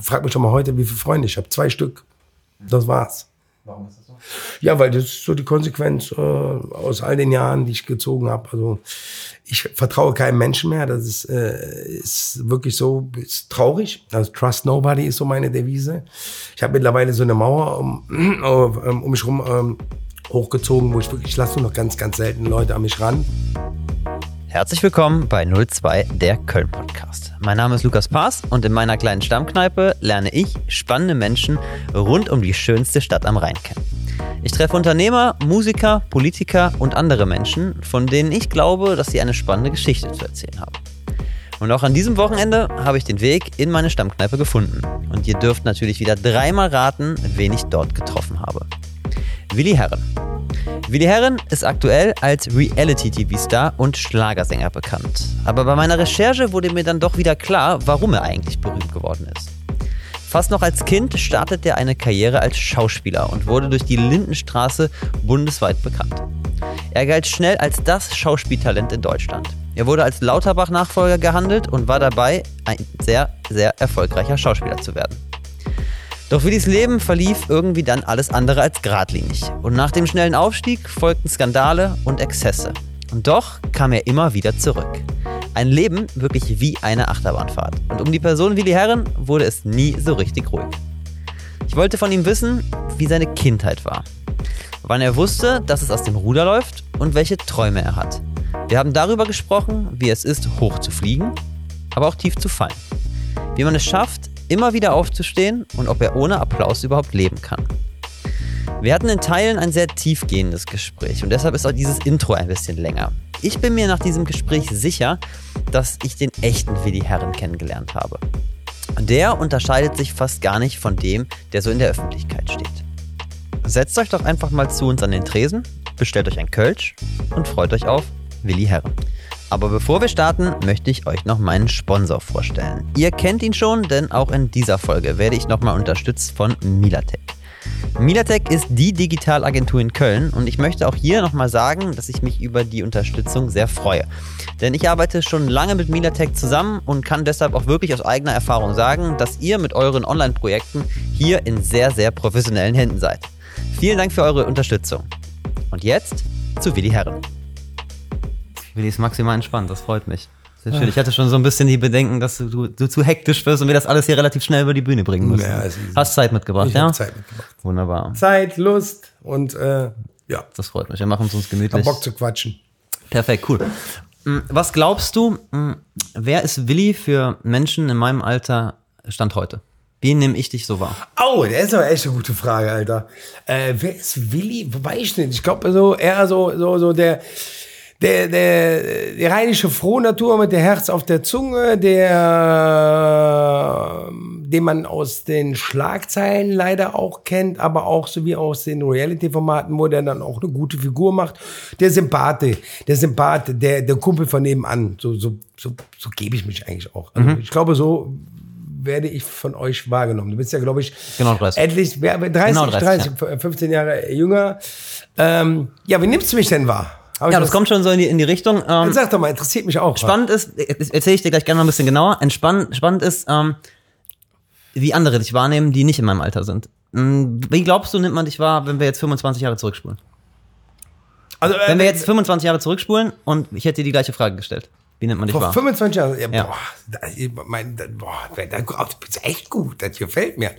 frag mich schon mal heute, wie viele Freunde ich habe. Zwei Stück. Das war's. Warum ist das so? Ja, weil das ist so die Konsequenz äh, aus all den Jahren, die ich gezogen habe. Also ich vertraue keinem Menschen mehr. Das ist, äh, ist wirklich so ist traurig. Also Trust Nobody ist so meine Devise. Ich habe mittlerweile so eine Mauer um, um, um mich rum ähm, hochgezogen, wo ich wirklich, ich lasse nur noch ganz, ganz selten Leute an mich ran. Herzlich willkommen bei 02, der Köln Podcast. Mein Name ist Lukas Paas und in meiner kleinen Stammkneipe lerne ich spannende Menschen rund um die schönste Stadt am Rhein kennen. Ich treffe Unternehmer, Musiker, Politiker und andere Menschen, von denen ich glaube, dass sie eine spannende Geschichte zu erzählen haben. Und auch an diesem Wochenende habe ich den Weg in meine Stammkneipe gefunden. Und ihr dürft natürlich wieder dreimal raten, wen ich dort getroffen habe. Willi Herren. Willi Herren ist aktuell als Reality-TV-Star und Schlagersänger bekannt. Aber bei meiner Recherche wurde mir dann doch wieder klar, warum er eigentlich berühmt geworden ist. Fast noch als Kind startete er eine Karriere als Schauspieler und wurde durch die Lindenstraße bundesweit bekannt. Er galt schnell als das Schauspieltalent in Deutschland. Er wurde als Lauterbach-Nachfolger gehandelt und war dabei, ein sehr, sehr erfolgreicher Schauspieler zu werden. Doch Willis Leben verlief irgendwie dann alles andere als geradlinig. Und nach dem schnellen Aufstieg folgten Skandale und Exzesse. Und doch kam er immer wieder zurück. Ein Leben wirklich wie eine Achterbahnfahrt. Und um die Person Willi Herren wurde es nie so richtig ruhig. Ich wollte von ihm wissen, wie seine Kindheit war. Wann er wusste, dass es aus dem Ruder läuft und welche Träume er hat. Wir haben darüber gesprochen, wie es ist, hoch zu fliegen, aber auch tief zu fallen. Wie man es schafft, immer wieder aufzustehen und ob er ohne Applaus überhaupt leben kann. Wir hatten in Teilen ein sehr tiefgehendes Gespräch und deshalb ist auch dieses Intro ein bisschen länger. Ich bin mir nach diesem Gespräch sicher, dass ich den echten Willi Herren kennengelernt habe. Der unterscheidet sich fast gar nicht von dem, der so in der Öffentlichkeit steht. Setzt euch doch einfach mal zu uns an den Tresen, bestellt euch ein Kölsch und freut euch auf Willi Herren. Aber bevor wir starten, möchte ich euch noch meinen Sponsor vorstellen. Ihr kennt ihn schon, denn auch in dieser Folge werde ich nochmal unterstützt von Milatech. Milatech ist die Digitalagentur in Köln und ich möchte auch hier nochmal sagen, dass ich mich über die Unterstützung sehr freue. Denn ich arbeite schon lange mit Milatech zusammen und kann deshalb auch wirklich aus eigener Erfahrung sagen, dass ihr mit euren Online-Projekten hier in sehr, sehr professionellen Händen seid. Vielen Dank für eure Unterstützung. Und jetzt zu Willi Herren. Willi ist maximal entspannt, das freut mich. Sehr schön. Ich hatte schon so ein bisschen die Bedenken, dass du, du zu hektisch wirst und wir das alles hier relativ schnell über die Bühne bringen müssen. Ja. Hast Zeit mitgebracht, Ich ja? Zeit mitgebracht. Wunderbar. Zeit, Lust und äh, ja, Das freut mich. Wir machen es uns hab gemütlich. Bock zu quatschen. Perfekt, cool. Mm, Was glaubst du, mm, wer ist Willi für Menschen in meinem Alter Stand heute? Wie nehme ich dich so wahr? Oh, das ist aber echt eine gute Frage, Alter. Äh, wer ist Willi? Weiß ich nicht. Ich glaube so eher so, so, so der, der, der, der rheinische Frohnatur mit der Herz auf der Zunge, der, den man aus den Schlagzeilen leider auch kennt, aber auch so wie aus den Reality-Formaten, wo der dann auch eine gute Figur macht. Der Sympath, der Sympath, der, der Kumpel von nebenan. So, so, so, so gebe ich mich eigentlich auch. Also Ich glaube, so werde ich von euch wahrgenommen. Du bist ja, glaube ich, Genau 30. etlich, wer- 30, Genau 30, 30, 15 Jahre jünger. Ähm, ja, wie nimmst du mich denn wahr? Hab Ja, das was- kommt schon so in die, in die Richtung. Ähm, Sag doch mal, interessiert mich auch. spannend ist, das erzähle ich dir gleich gerne noch ein bisschen genauer. Entspannend, spannend ist, ähm, wie andere dich wahrnehmen, die nicht in meinem Alter sind. Mm, Wie glaubst du, nimmt man dich wahr, wenn wir jetzt 25 Jahre zurückspulen? Also, äh, Wenn wir jetzt 25 Jahre zurückspulen und ich hätte dir die gleiche Frage gestellt. Wie nimmt man dich vor wahr? 25 Jahren, ja, Ja. boah, da, mein, da, boah, da, da, du bist echt gut, das gefällt mir.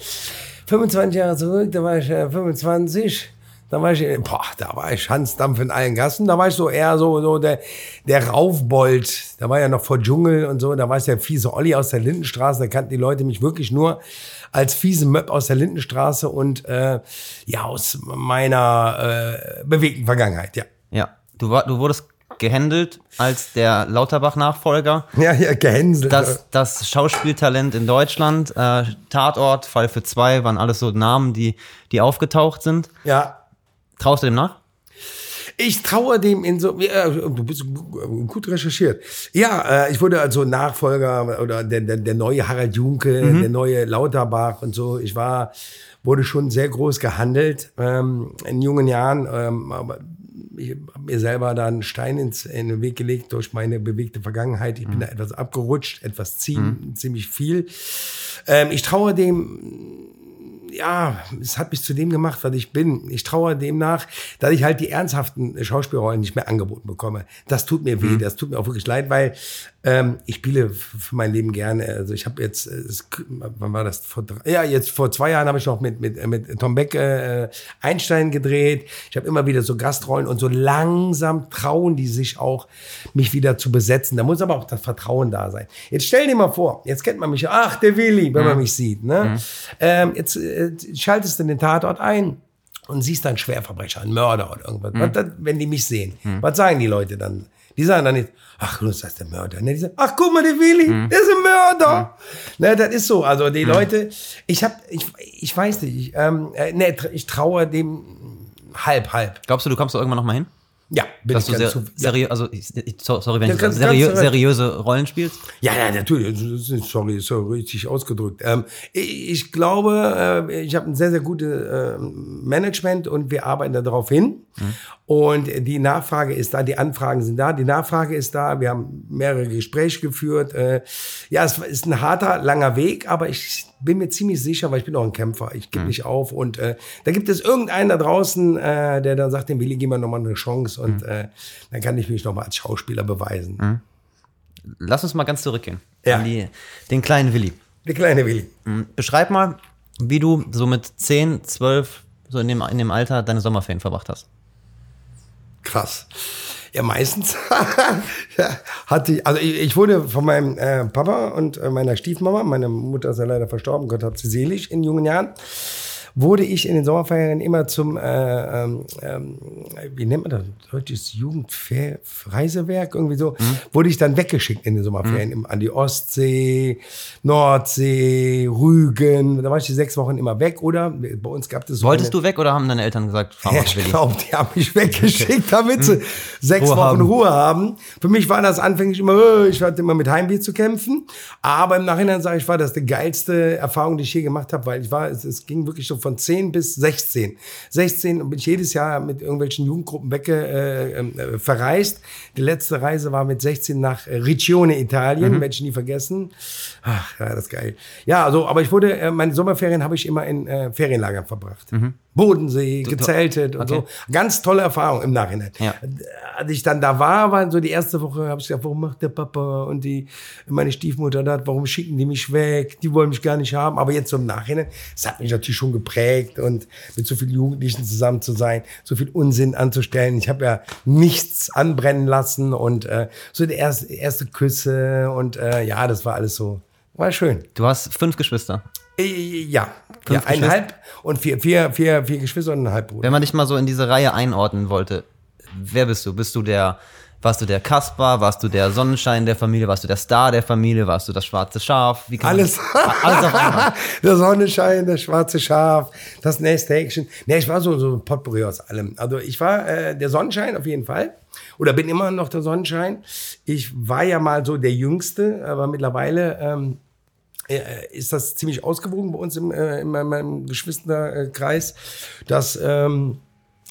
25 Jahre zurück, da war ich äh, 25, da war ich, boah, da war ich Hansdampf in allen Gassen, da war ich so eher so, so der, der Raufbold, da war ja noch vor Dschungel und so, da war ich der fiese Olli aus der Lindenstraße, da kannten die Leute mich wirklich nur als fiese Möb aus der Lindenstraße und äh, ja, aus meiner äh, bewegten Vergangenheit, ja. Ja. Du, war, du wurdest gehandelt als der Lauterbach-Nachfolger. Ja, ja, gehänselt. Das, das Schauspieltalent in Deutschland, äh, Tatort, Fall für zwei, waren alles so Namen, die, die aufgetaucht sind. ja, Traust du dem nach? Ich traue dem in so, ja, du bist gut recherchiert. Ja, äh, ich wurde also Nachfolger oder der, der, der neue Harald Junke, der neue Lauterbach und so. Ich war, wurde schon sehr groß gehandelt ähm, in jungen Jahren, ähm, aber ich habe mir selber da einen Stein ins, in den Weg gelegt durch meine bewegte Vergangenheit. Ich bin da etwas abgerutscht, etwas ziemlich, ziemlich viel. Ähm, ich traue dem ja, es hat mich zu dem gemacht, was ich bin. Ich traue dem nach, dass ich halt die ernsthaften Schauspielrollen nicht mehr angeboten bekomme. Das tut mir weh, mhm. das tut mir auch wirklich leid, weil ähm, ich spiele für mein Leben gerne. Also ich habe jetzt, es, wann war das? Vor drei, ja, jetzt vor zwei Jahren habe ich noch mit, mit, mit Tom Beck äh, Einstein gedreht. Ich habe immer wieder so Gastrollen und so langsam trauen die sich auch, mich wieder zu besetzen. Da muss aber auch das Vertrauen da sein. Jetzt stell dir mal vor, jetzt kennt man mich, ach, der Willi, wenn mhm. man mich sieht. Ne? Mhm. Ähm, jetzt äh, schaltest du den Tatort ein und siehst dann Schwerverbrecher, einen Mörder oder irgendwas. Mhm. Was, wenn die mich sehen, mhm. was sagen die Leute dann? Die sagen dann nicht, ach, das ist der Mörder. Ne, die sagen, ach, guck mal, der Willi, mhm. der ist ein Mörder. Mhm. Ne, das ist so. Also die mhm. Leute, ich hab, ich, ich weiß nicht, ich, ähm, äh, ne, ich traue dem halb, halb. Glaubst du, du kommst da irgendwann noch mal hin? Ja, bin Dass ich du sehr, seriö ja. also sorry, wenn ja, du seriö seriöse Rollen spielst? Ja, ja, natürlich. Sorry, so richtig ausgedrückt. Ähm, ich, ich, glaube, äh, ich habe ein sehr, sehr gutes äh, Management und wir arbeiten darauf hin. Mhm. Und die Nachfrage ist da, die Anfragen sind da, die Nachfrage ist da. Wir haben mehrere Gespräche geführt. Äh, ja, es ist ein harter, langer Weg, aber ich bin mir ziemlich sicher, weil ich bin auch ein Kämpfer. Ich gebe mhm. nicht auf. Und äh, da gibt es irgendeinen da draußen, äh, der dann sagt, dem Willi, gib mir nochmal eine Chance. Und mhm. äh, dann kann ich mich nochmal als Schauspieler beweisen. Mhm. Lass uns mal ganz zurückgehen. Ja. An die, den kleinen Willi. Der kleine Willi. Mhm. Beschreib mal, wie du so mit 10, 12, so in dem, in dem Alter deine Sommerferien verbracht hast. Krass. Ja, meistens. Hatte ich, also ich, ich wurde von meinem äh, Papa und äh, meiner Stiefmama, meine Mutter ist ja leider verstorben, Gott hat sie selig in jungen Jahren, wurde ich in den Sommerferien immer zum, äh, ähm, ähm, wie nennt man das, deutsches Jugendreisewerk, irgendwie so, mhm. wurde ich dann weggeschickt in den Sommerferien mhm. an die Ostsee, Nordsee, Rügen. Da war ich die sechs Wochen immer weg, oder? Bei uns gab es so Wolltest du weg oder haben deine Eltern gesagt, fahr ja, Ich glaube, die haben mich weggeschickt, damit sie mhm. sechs Ruhe Wochen haben. Ruhe haben. Für mich war das anfänglich immer, äh, ich hatte immer mit Heimweh zu kämpfen. Aber im Nachhinein sage ich, war das die geilste Erfahrung, die ich je gemacht habe, weil ich war, es, es ging wirklich so von 10 bis 16. 16 bin ich jedes Jahr mit irgendwelchen Jugendgruppen wegge, äh, ähm, äh, verreist. Die letzte Reise war mit 16 nach äh, Riccione, Italien, mhm. werde ich nie vergessen. Ach, ja, das ist geil. Ja, also, aber ich wurde, äh, meine Sommerferien habe ich immer in äh, Ferienlagern verbracht. Mhm. Bodensee, gezeltet und okay. so. Ganz tolle Erfahrung im Nachhinein. Ja. Als ich dann da war, war so die erste Woche, habe ich gesagt, warum macht der Papa und die, meine Stiefmutter das, warum schicken die mich weg? Die wollen mich gar nicht haben. Aber jetzt so im Nachhinein, das hat mich natürlich schon geprägt und mit so vielen Jugendlichen zusammen zu sein, so viel Unsinn anzustellen. Ich habe ja nichts anbrennen lassen und äh, so die erste, erste Küsse und äh, ja, das war alles so, war schön. Du hast fünf Geschwister. Äh, ja, ja eineinhalb und vier, vier, vier, vier Geschwister und ein Halbbruder. Wenn man dich mal so in diese Reihe einordnen wollte, wer bist du? Bist du der, warst du der Kasper? Warst du der Sonnenschein der Familie? Warst du der Star der Familie? Warst du das schwarze Schaf? Wie kann alles. Alles der Sonnenschein, das schwarze Schaf, das nächste Häkchen. Nee, ich war so, so ein Potpourri aus allem. Also ich war äh, der Sonnenschein auf jeden Fall. Oder bin immer noch der Sonnenschein. Ich war ja mal so der Jüngste, aber mittlerweile ähm, äh, ist das ziemlich ausgewogen bei uns im, äh, in meinem Geschwisterkreis, dass ähm,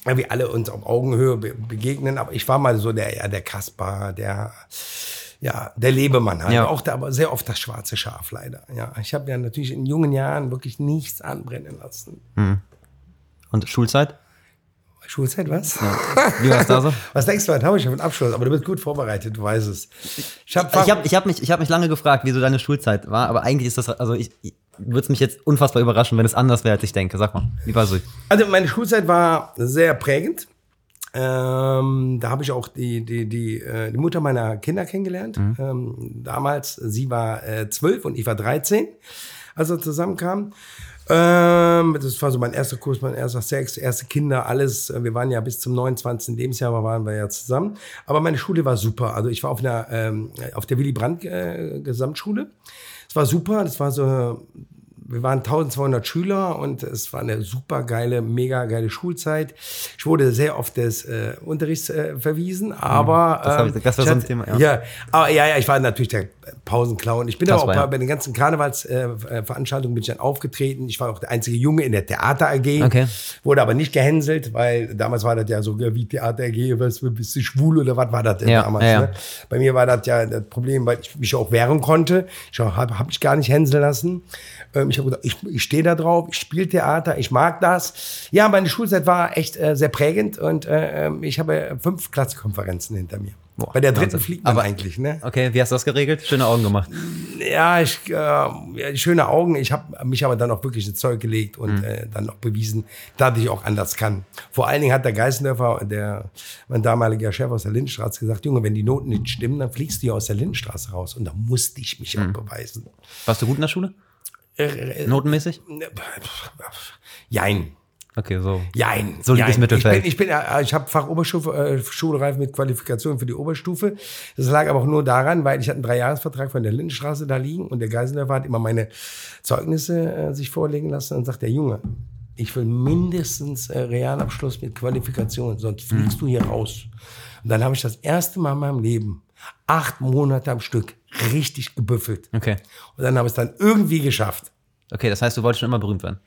wir alle uns auf Augenhöhe begegnen. Aber ich war mal so der, ja, der Kasper, der, ja, der Lebemann halt. Ja. Auch da, aber sehr oft das schwarze Schaf leider. Ja, ich habe ja natürlich in jungen Jahren wirklich nichts anbrennen lassen. Hm. Und Schulzeit? Schulzeit, was? Ja. Wie war es da so? was denkst du, was habe ich schon einen Abschluss? Aber du bist gut vorbereitet, du weißt es. Ich habe ich hab, ich hab mich, ich hab mich lange gefragt, wie so deine Schulzeit war, aber eigentlich ist das, also ich, ich würde es mich jetzt unfassbar überraschen, wenn es anders wäre, als ich denke. Sag mal, wie war es? Also meine Schulzeit war sehr prägend. Ähm, da habe ich auch die, die, die, äh, die Mutter meiner Kinder kennengelernt. Mhm. Ähm, damals, sie war äh, zwölf und ich war 13, als wir zusammenkamen. Ähm, das war so mein erster Kurs, mein erster Sex, erste Kinder, alles. Wir waren ja bis zum 29. Lebensjahr waren wir ja zusammen. Aber meine Schule war super. Also ich war auf einer, ähm, auf der Willy Brandt äh, Gesamtschule. Es war super. Das war so wir waren 1200 Schüler und es war eine super geile, mega geile Schulzeit. Ich wurde sehr oft des äh, Unterrichts äh, verwiesen, aber das, ähm, ich, das war so ein Thema. Ja. ja, aber ja, ja, ich war natürlich der Pausenclown. Ich bin Das auch war ja- bei, den ganzen Karnevalsveranstaltungen bin ich dann aufgetreten. Ich war auch der einzige Junge in der Theater AG. Okay. Wurde aber nicht gehänselt, weil damals war das ja so wie Theater AG, was bist du schwul oder was war das denn Ja, damals? ja, ja. Ne? Bei mir war das ja das Problem, weil ich mich auch wehren konnte. Ich habe hab mich gar nicht hänseln lassen. Ähm, ich habe gedacht, ich, ich stehe da drauf, ich spiele Theater, ich mag das. Ja, meine Schulzeit war echt äh, sehr prägend und äh, ähm, ich habe fünf Klassenkonferenzen hinter mir. Boah, Bei der dritten Wahnsinn. fliegt man Aber- eigentlich, ne? Okay, wie hast du das geregelt? Schöne Augen gemacht. Ja, ich, äh, ja, schöne Augen. Ich habe mich aber dann auch wirklich ins Zeug gelegt Mhm. und äh, dann auch bewiesen, dass ich auch anders kann. Vor allen Dingen hat der Geißendörfer, der mein damaliger Chef aus der Lindenstraße, gesagt, Junge, wenn die Noten nicht stimmen, dann fliegst du ja aus der Lindenstraße raus. Und da musste ich mich Mhm. auch beweisen. Warst du gut in der Schule? Äh, Notenmäßig? Jein. Okay, so. Jein. Solides Jein. Mittelfeld. Ich bin, ich, bin, äh, ich habe Fach äh, Schulreif mit Qualifikation für die Oberstufe. Das lag aber auch nur daran, weil ich hatte einen Dreijahresvertrag von der Lindenstraße da liegen und der Geiselnörfer hat immer meine Zeugnisse äh, sich vorlegen lassen und sagt der Junge, ich will mindestens äh, Realabschluss mit Qualifikation, sonst fliegst du hier raus. Und dann habe ich das erste Mal in meinem Leben acht Monate am Stück richtig gebüffelt. Okay. Und dann habe ich es dann irgendwie geschafft. Okay, das heißt, du wolltest schon immer berühmt werden.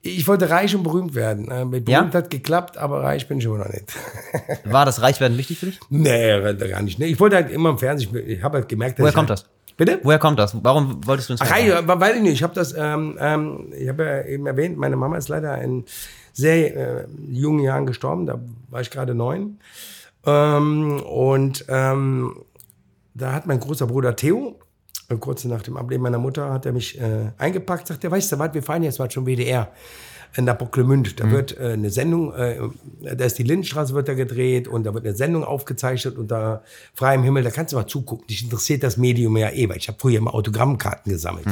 Ich wollte reich und berühmt werden. Äh, Mit Ja? berühmt hat geklappt, aber reich bin ich immer noch nicht. War das Reichwerden wichtig für dich? nee, gar nicht. Ich wollte halt immer im Fernsehen. Ich, habe halt gemerkt, dass Woher kommt halt, das? Bitte? Woher kommt das? Warum wolltest du ins Ach, Fernsehen? hey, weiß ich nicht. Ich habe das, ähm, ähm, ich habe ja eben erwähnt, meine Mama ist leider in sehr äh, jungen Jahren gestorben. Da war ich gerade neun. Ähm, und ähm, da hat mein großer Bruder Theo, äh, kurz nach dem Ableben meiner Mutter, hat er mich äh, eingepackt, sagt er, weißt du was, wir fahren jetzt mal schon WDR in der Bocklemünd. Da wird äh, eine Sendung, äh, da ist die Lindenstraße wird da gedreht und da wird eine Sendung aufgezeichnet unter freiem Himmel. Da kannst du mal zugucken. Dich interessiert das Medium ja eh, weil ich habe früher immer Autogrammkarten gesammelt.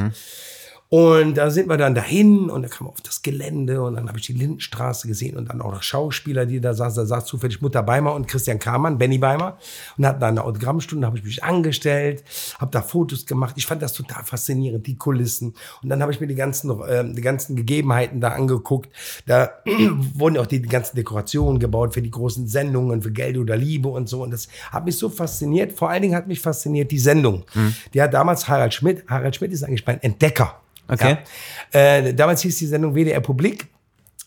Und da sind wir dann dahin und da kam man auf das Gelände und dann habe ich die Lindenstraße gesehen und dann auch noch Schauspieler, die da saßen. Da saß zufällig Mutter Beimer und Christian Kamann, Benny Beimer und hatten da eine Autogrammstunde, habe ich mich angestellt, habe da Fotos gemacht. Ich fand das total faszinierend, die Kulissen. Und dann habe ich mir die ganzen, äh, die ganzen Gegebenheiten da angeguckt. Da wurden auch die ganzen Dekorationen gebaut für die großen Sendungen, für Geld oder Liebe und so. Und das hat mich so fasziniert. Vor allen Dingen hat mich fasziniert die Sendung. Die hat damals Harald Schmidt. Harald Schmidt ist eigentlich mein Entdecker. Okay. Ja. Äh, damals hieß die Sendung WDR Publik.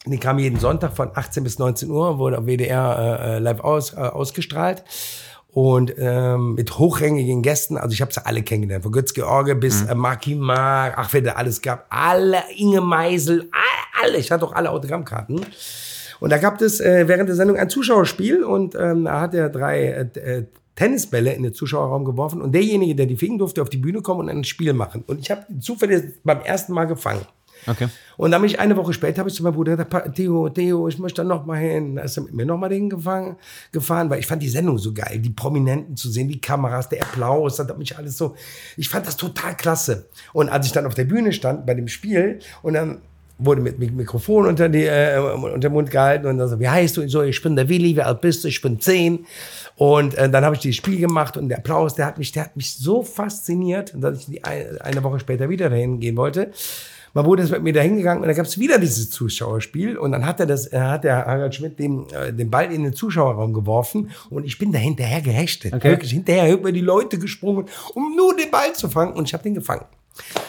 Die kam jeden Sonntag von 18 bis 19 Uhr, wurde auf WDR äh, live aus, äh, ausgestrahlt. Und ähm, mit hochrangigen Gästen, also ich habe sie alle kennengelernt, von Götz George bis äh, Marky Mark, ach, wer da alles gab, alle, Inge Meisel, alle, alle, ich hatte auch alle Autogrammkarten. Und da gab es äh, während der Sendung ein Zuschauerspiel und ähm, da hat er drei äh, äh, Tennisbälle in den Zuschauerraum geworfen und derjenige, der die fing, durfte auf die Bühne kommen und ein Spiel machen. Und ich habe zufällig beim ersten Mal gefangen. Okay. Und dann bin ich eine Woche später, habe ich zu meinem Bruder gesagt, "Pa- Theo, Theo, ich möchte da noch mal hin. Da ist er mit mir noch mal dahin gefahren, weil ich fand die Sendung so geil, die Prominenten zu sehen, die Kameras, der Applaus, das hat mich alles so, ich fand das total klasse. Und als ich dann auf der Bühne stand bei dem Spiel und dann wurde mit mit Mikrofon unter, die, äh, unter den Mund gehalten und dann so, wie heißt du? Ich so, ich bin der Willi, wie alt bist du? Ich bin zehn. Und äh, dann habe ich dieses Spiel gemacht und der Applaus, der hat mich, der hat mich so fasziniert, dass ich die ein, eine Woche später wieder dahin gehen wollte. Bruder ist mit mir da hingegangen und dann gab es wieder dieses Zuschauerspiel und dann hat er das, äh, hat der Harald Schmidt den, äh, den Ball in den Zuschauerraum geworfen und ich bin da hinterher gehechtet. Okay. Wirklich hinterher über die Leute gesprungen, um nur den Ball zu fangen und ich habe den gefangen.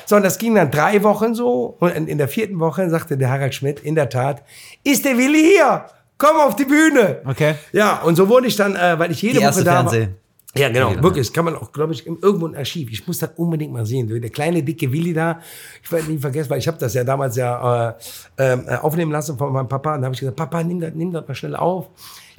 So, und das ging dann drei Wochen so und in in der vierten Woche sagte der Harald Schmidt in der Tat, ist der Willi hier? Komm auf die Bühne. Okay. Ja, und so wurde ich dann, äh, weil ich jede Die erste Woche da Fernseh- war. Ja, genau, Ja. wirklich. Das kann man auch, glaube ich, irgendwo im Archiv. Ich muss das unbedingt mal sehen. Der kleine, dicke Willi da, ich werde nie vergessen, weil ich habe das ja damals ja äh, ähm, äh, aufnehmen lassen von meinem Papa. Und da habe ich gesagt, Papa, nimm das, nimm das mal schnell auf.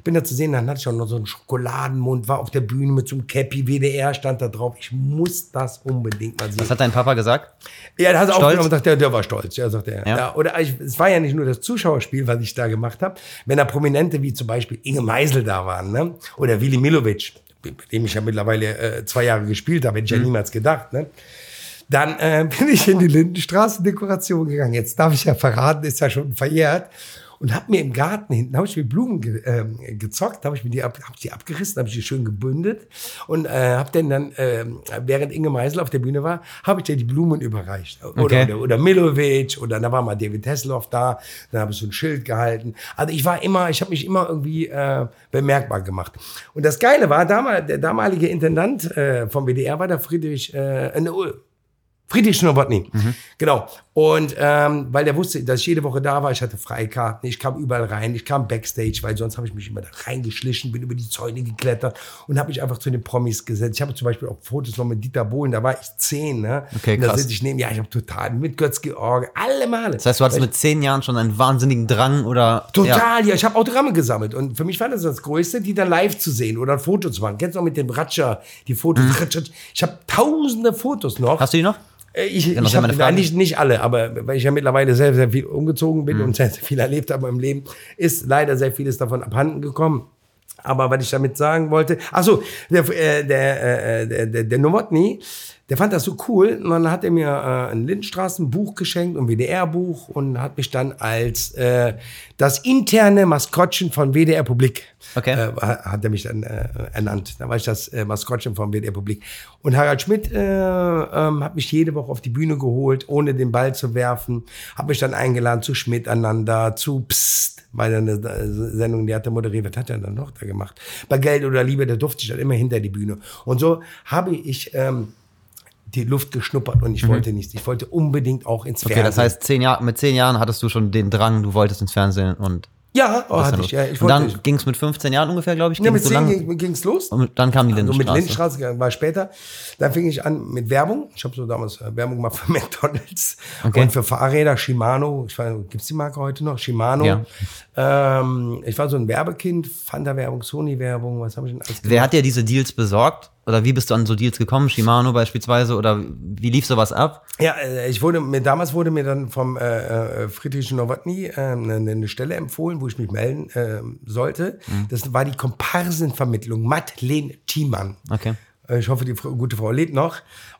Ich bin da zu sehen, dann hatte ich auch noch so einen Schokoladenmund, war auf der Bühne mit so einem Cappy, WDR stand da drauf. Ich muss das unbedingt mal sehen. Was hat dein Papa gesagt? Ja, der hat Stolz? aufgenommen und sagt, der, der war stolz. Ja, sagt er. Ja. Ja. oder ich, es war ja nicht nur das Zuschauerspiel, was ich da gemacht habe. Wenn da Prominente wie zum Beispiel Inge Meisel da waren, ne? oder Willi Milovic, bei dem ich ja mittlerweile äh, zwei Jahre gespielt habe, hätte ich ja niemals gedacht. Ne? Dann äh, bin ich in die Lindenstraße-Dekoration gegangen. Jetzt darf ich ja verraten, ist ja schon verjährt. Und habe mir im Garten hinten, habe ich mir Blumen ge, ähm, gezockt, habe ich mir die, ab, hab die abgerissen, habe ich die schön gebündelt und äh, habe dann, dann äh, während Inge Meisel auf der Bühne war, habe ich dir die Blumen überreicht. Oder, Okay. oder, oder Milovic oder da war mal David Hasselhoff da, dann habe ich so ein Schild gehalten. Also ich war immer, ich habe mich immer irgendwie äh, bemerkbar gemacht. Und das Geile war, damal, der damalige Intendant äh, vom WDR war der Friedrich, äh, äh, Friedrich Nowotny. Genau. Und ähm, weil der wusste, dass ich jede Woche da war, ich hatte Freikarten, ich kam überall rein, ich kam Backstage, weil sonst habe ich mich immer da reingeschlichen, bin über die Zäune geklettert und habe mich einfach zu den Promis gesetzt. Ich habe zum Beispiel auch Fotos noch mit Dieter Bohlen, da war ich zehn, ne? Okay, und da krass. sitze ich neben, ja, ich habe total mit Götz George, alle Male. Das heißt, du hattest mit zehn Jahren schon einen wahnsinnigen Drang oder. Ja. Total, ja. Ich habe Autogramme gesammelt. Und für mich war das das Größte, die dann live zu sehen oder ein Foto zu machen. Kennst du noch mit dem Ratscher, die Fotos? Ich habe tausende Fotos noch. Mhm. Hast du die noch? Äh, Ich, noch ich Frage. nicht, nicht alle, aber weil ich ja mittlerweile sehr, sehr viel umgezogen Mhm. bin und sehr, sehr viel erlebt habe im Leben, ist leider sehr vieles davon abhanden gekommen. Aber was ich damit sagen wollte, ach so, der, äh, der, äh, der, der, der Nowotny, der fand das so cool und dann hat er mir äh, ein Lindenstraßenbuch geschenkt, ein WDR-Buch und hat mich dann als äh, das interne Maskottchen von WDR Publik Okay. äh, hat er mich dann äh, ernannt. Da war ich das äh, Maskottchen vom WDR Publik. Und Harald Schmidt äh, ähm, hat mich jede Woche auf die Bühne geholt, ohne den Ball zu werfen. Hat mich dann eingeladen zu Schmidt aneinander, zu Psst, weil eine äh, Sendung, die hat er moderiert. Was hat er dann noch da gemacht? Bei Geld oder Liebe, da durfte ich dann immer hinter die Bühne. Und so habe ich ähm, die Luft geschnuppert und ich wollte nichts. Ich wollte unbedingt auch ins Mhm. Okay, Fernsehen. das heißt, zehn Jahr, mit zehn Jahren hattest du schon den Drang, du wolltest ins Fernsehen und. ja, oh, hatte dann ich. Ja, ich und dann ging es mit 15 Jahren ungefähr, glaube ich. ja, mit so 10 lang- ging, ging's los. Und dann kam die Also mit Lindenstraße. Lindenstraße war später. Dann fing ich an mit Werbung. Ich habe so damals äh, Werbung gemacht für McDonalds Okay. und für Fahrräder Shimano. Ich weiß, gibt's die Marke heute noch? Shimano. Ja. Ähm, ich war so ein Werbekind, Fanta-Werbung, Sony-Werbung, was habe ich denn alles Wer hat dir diese Deals besorgt? Oder wie bist du an so Deals gekommen? Shimano beispielsweise? Oder wie lief sowas ab? Ja, äh, ich wurde mir damals wurde mir dann vom äh, äh, Friedrich Nowotny äh, eine, eine Stelle empfohlen, wo ich mich melden äh, sollte. Mhm. Das war die Komparsenvermittlung Madeleine Thiemann. Okay. Äh, Ich hoffe, die gute Frau lebt noch.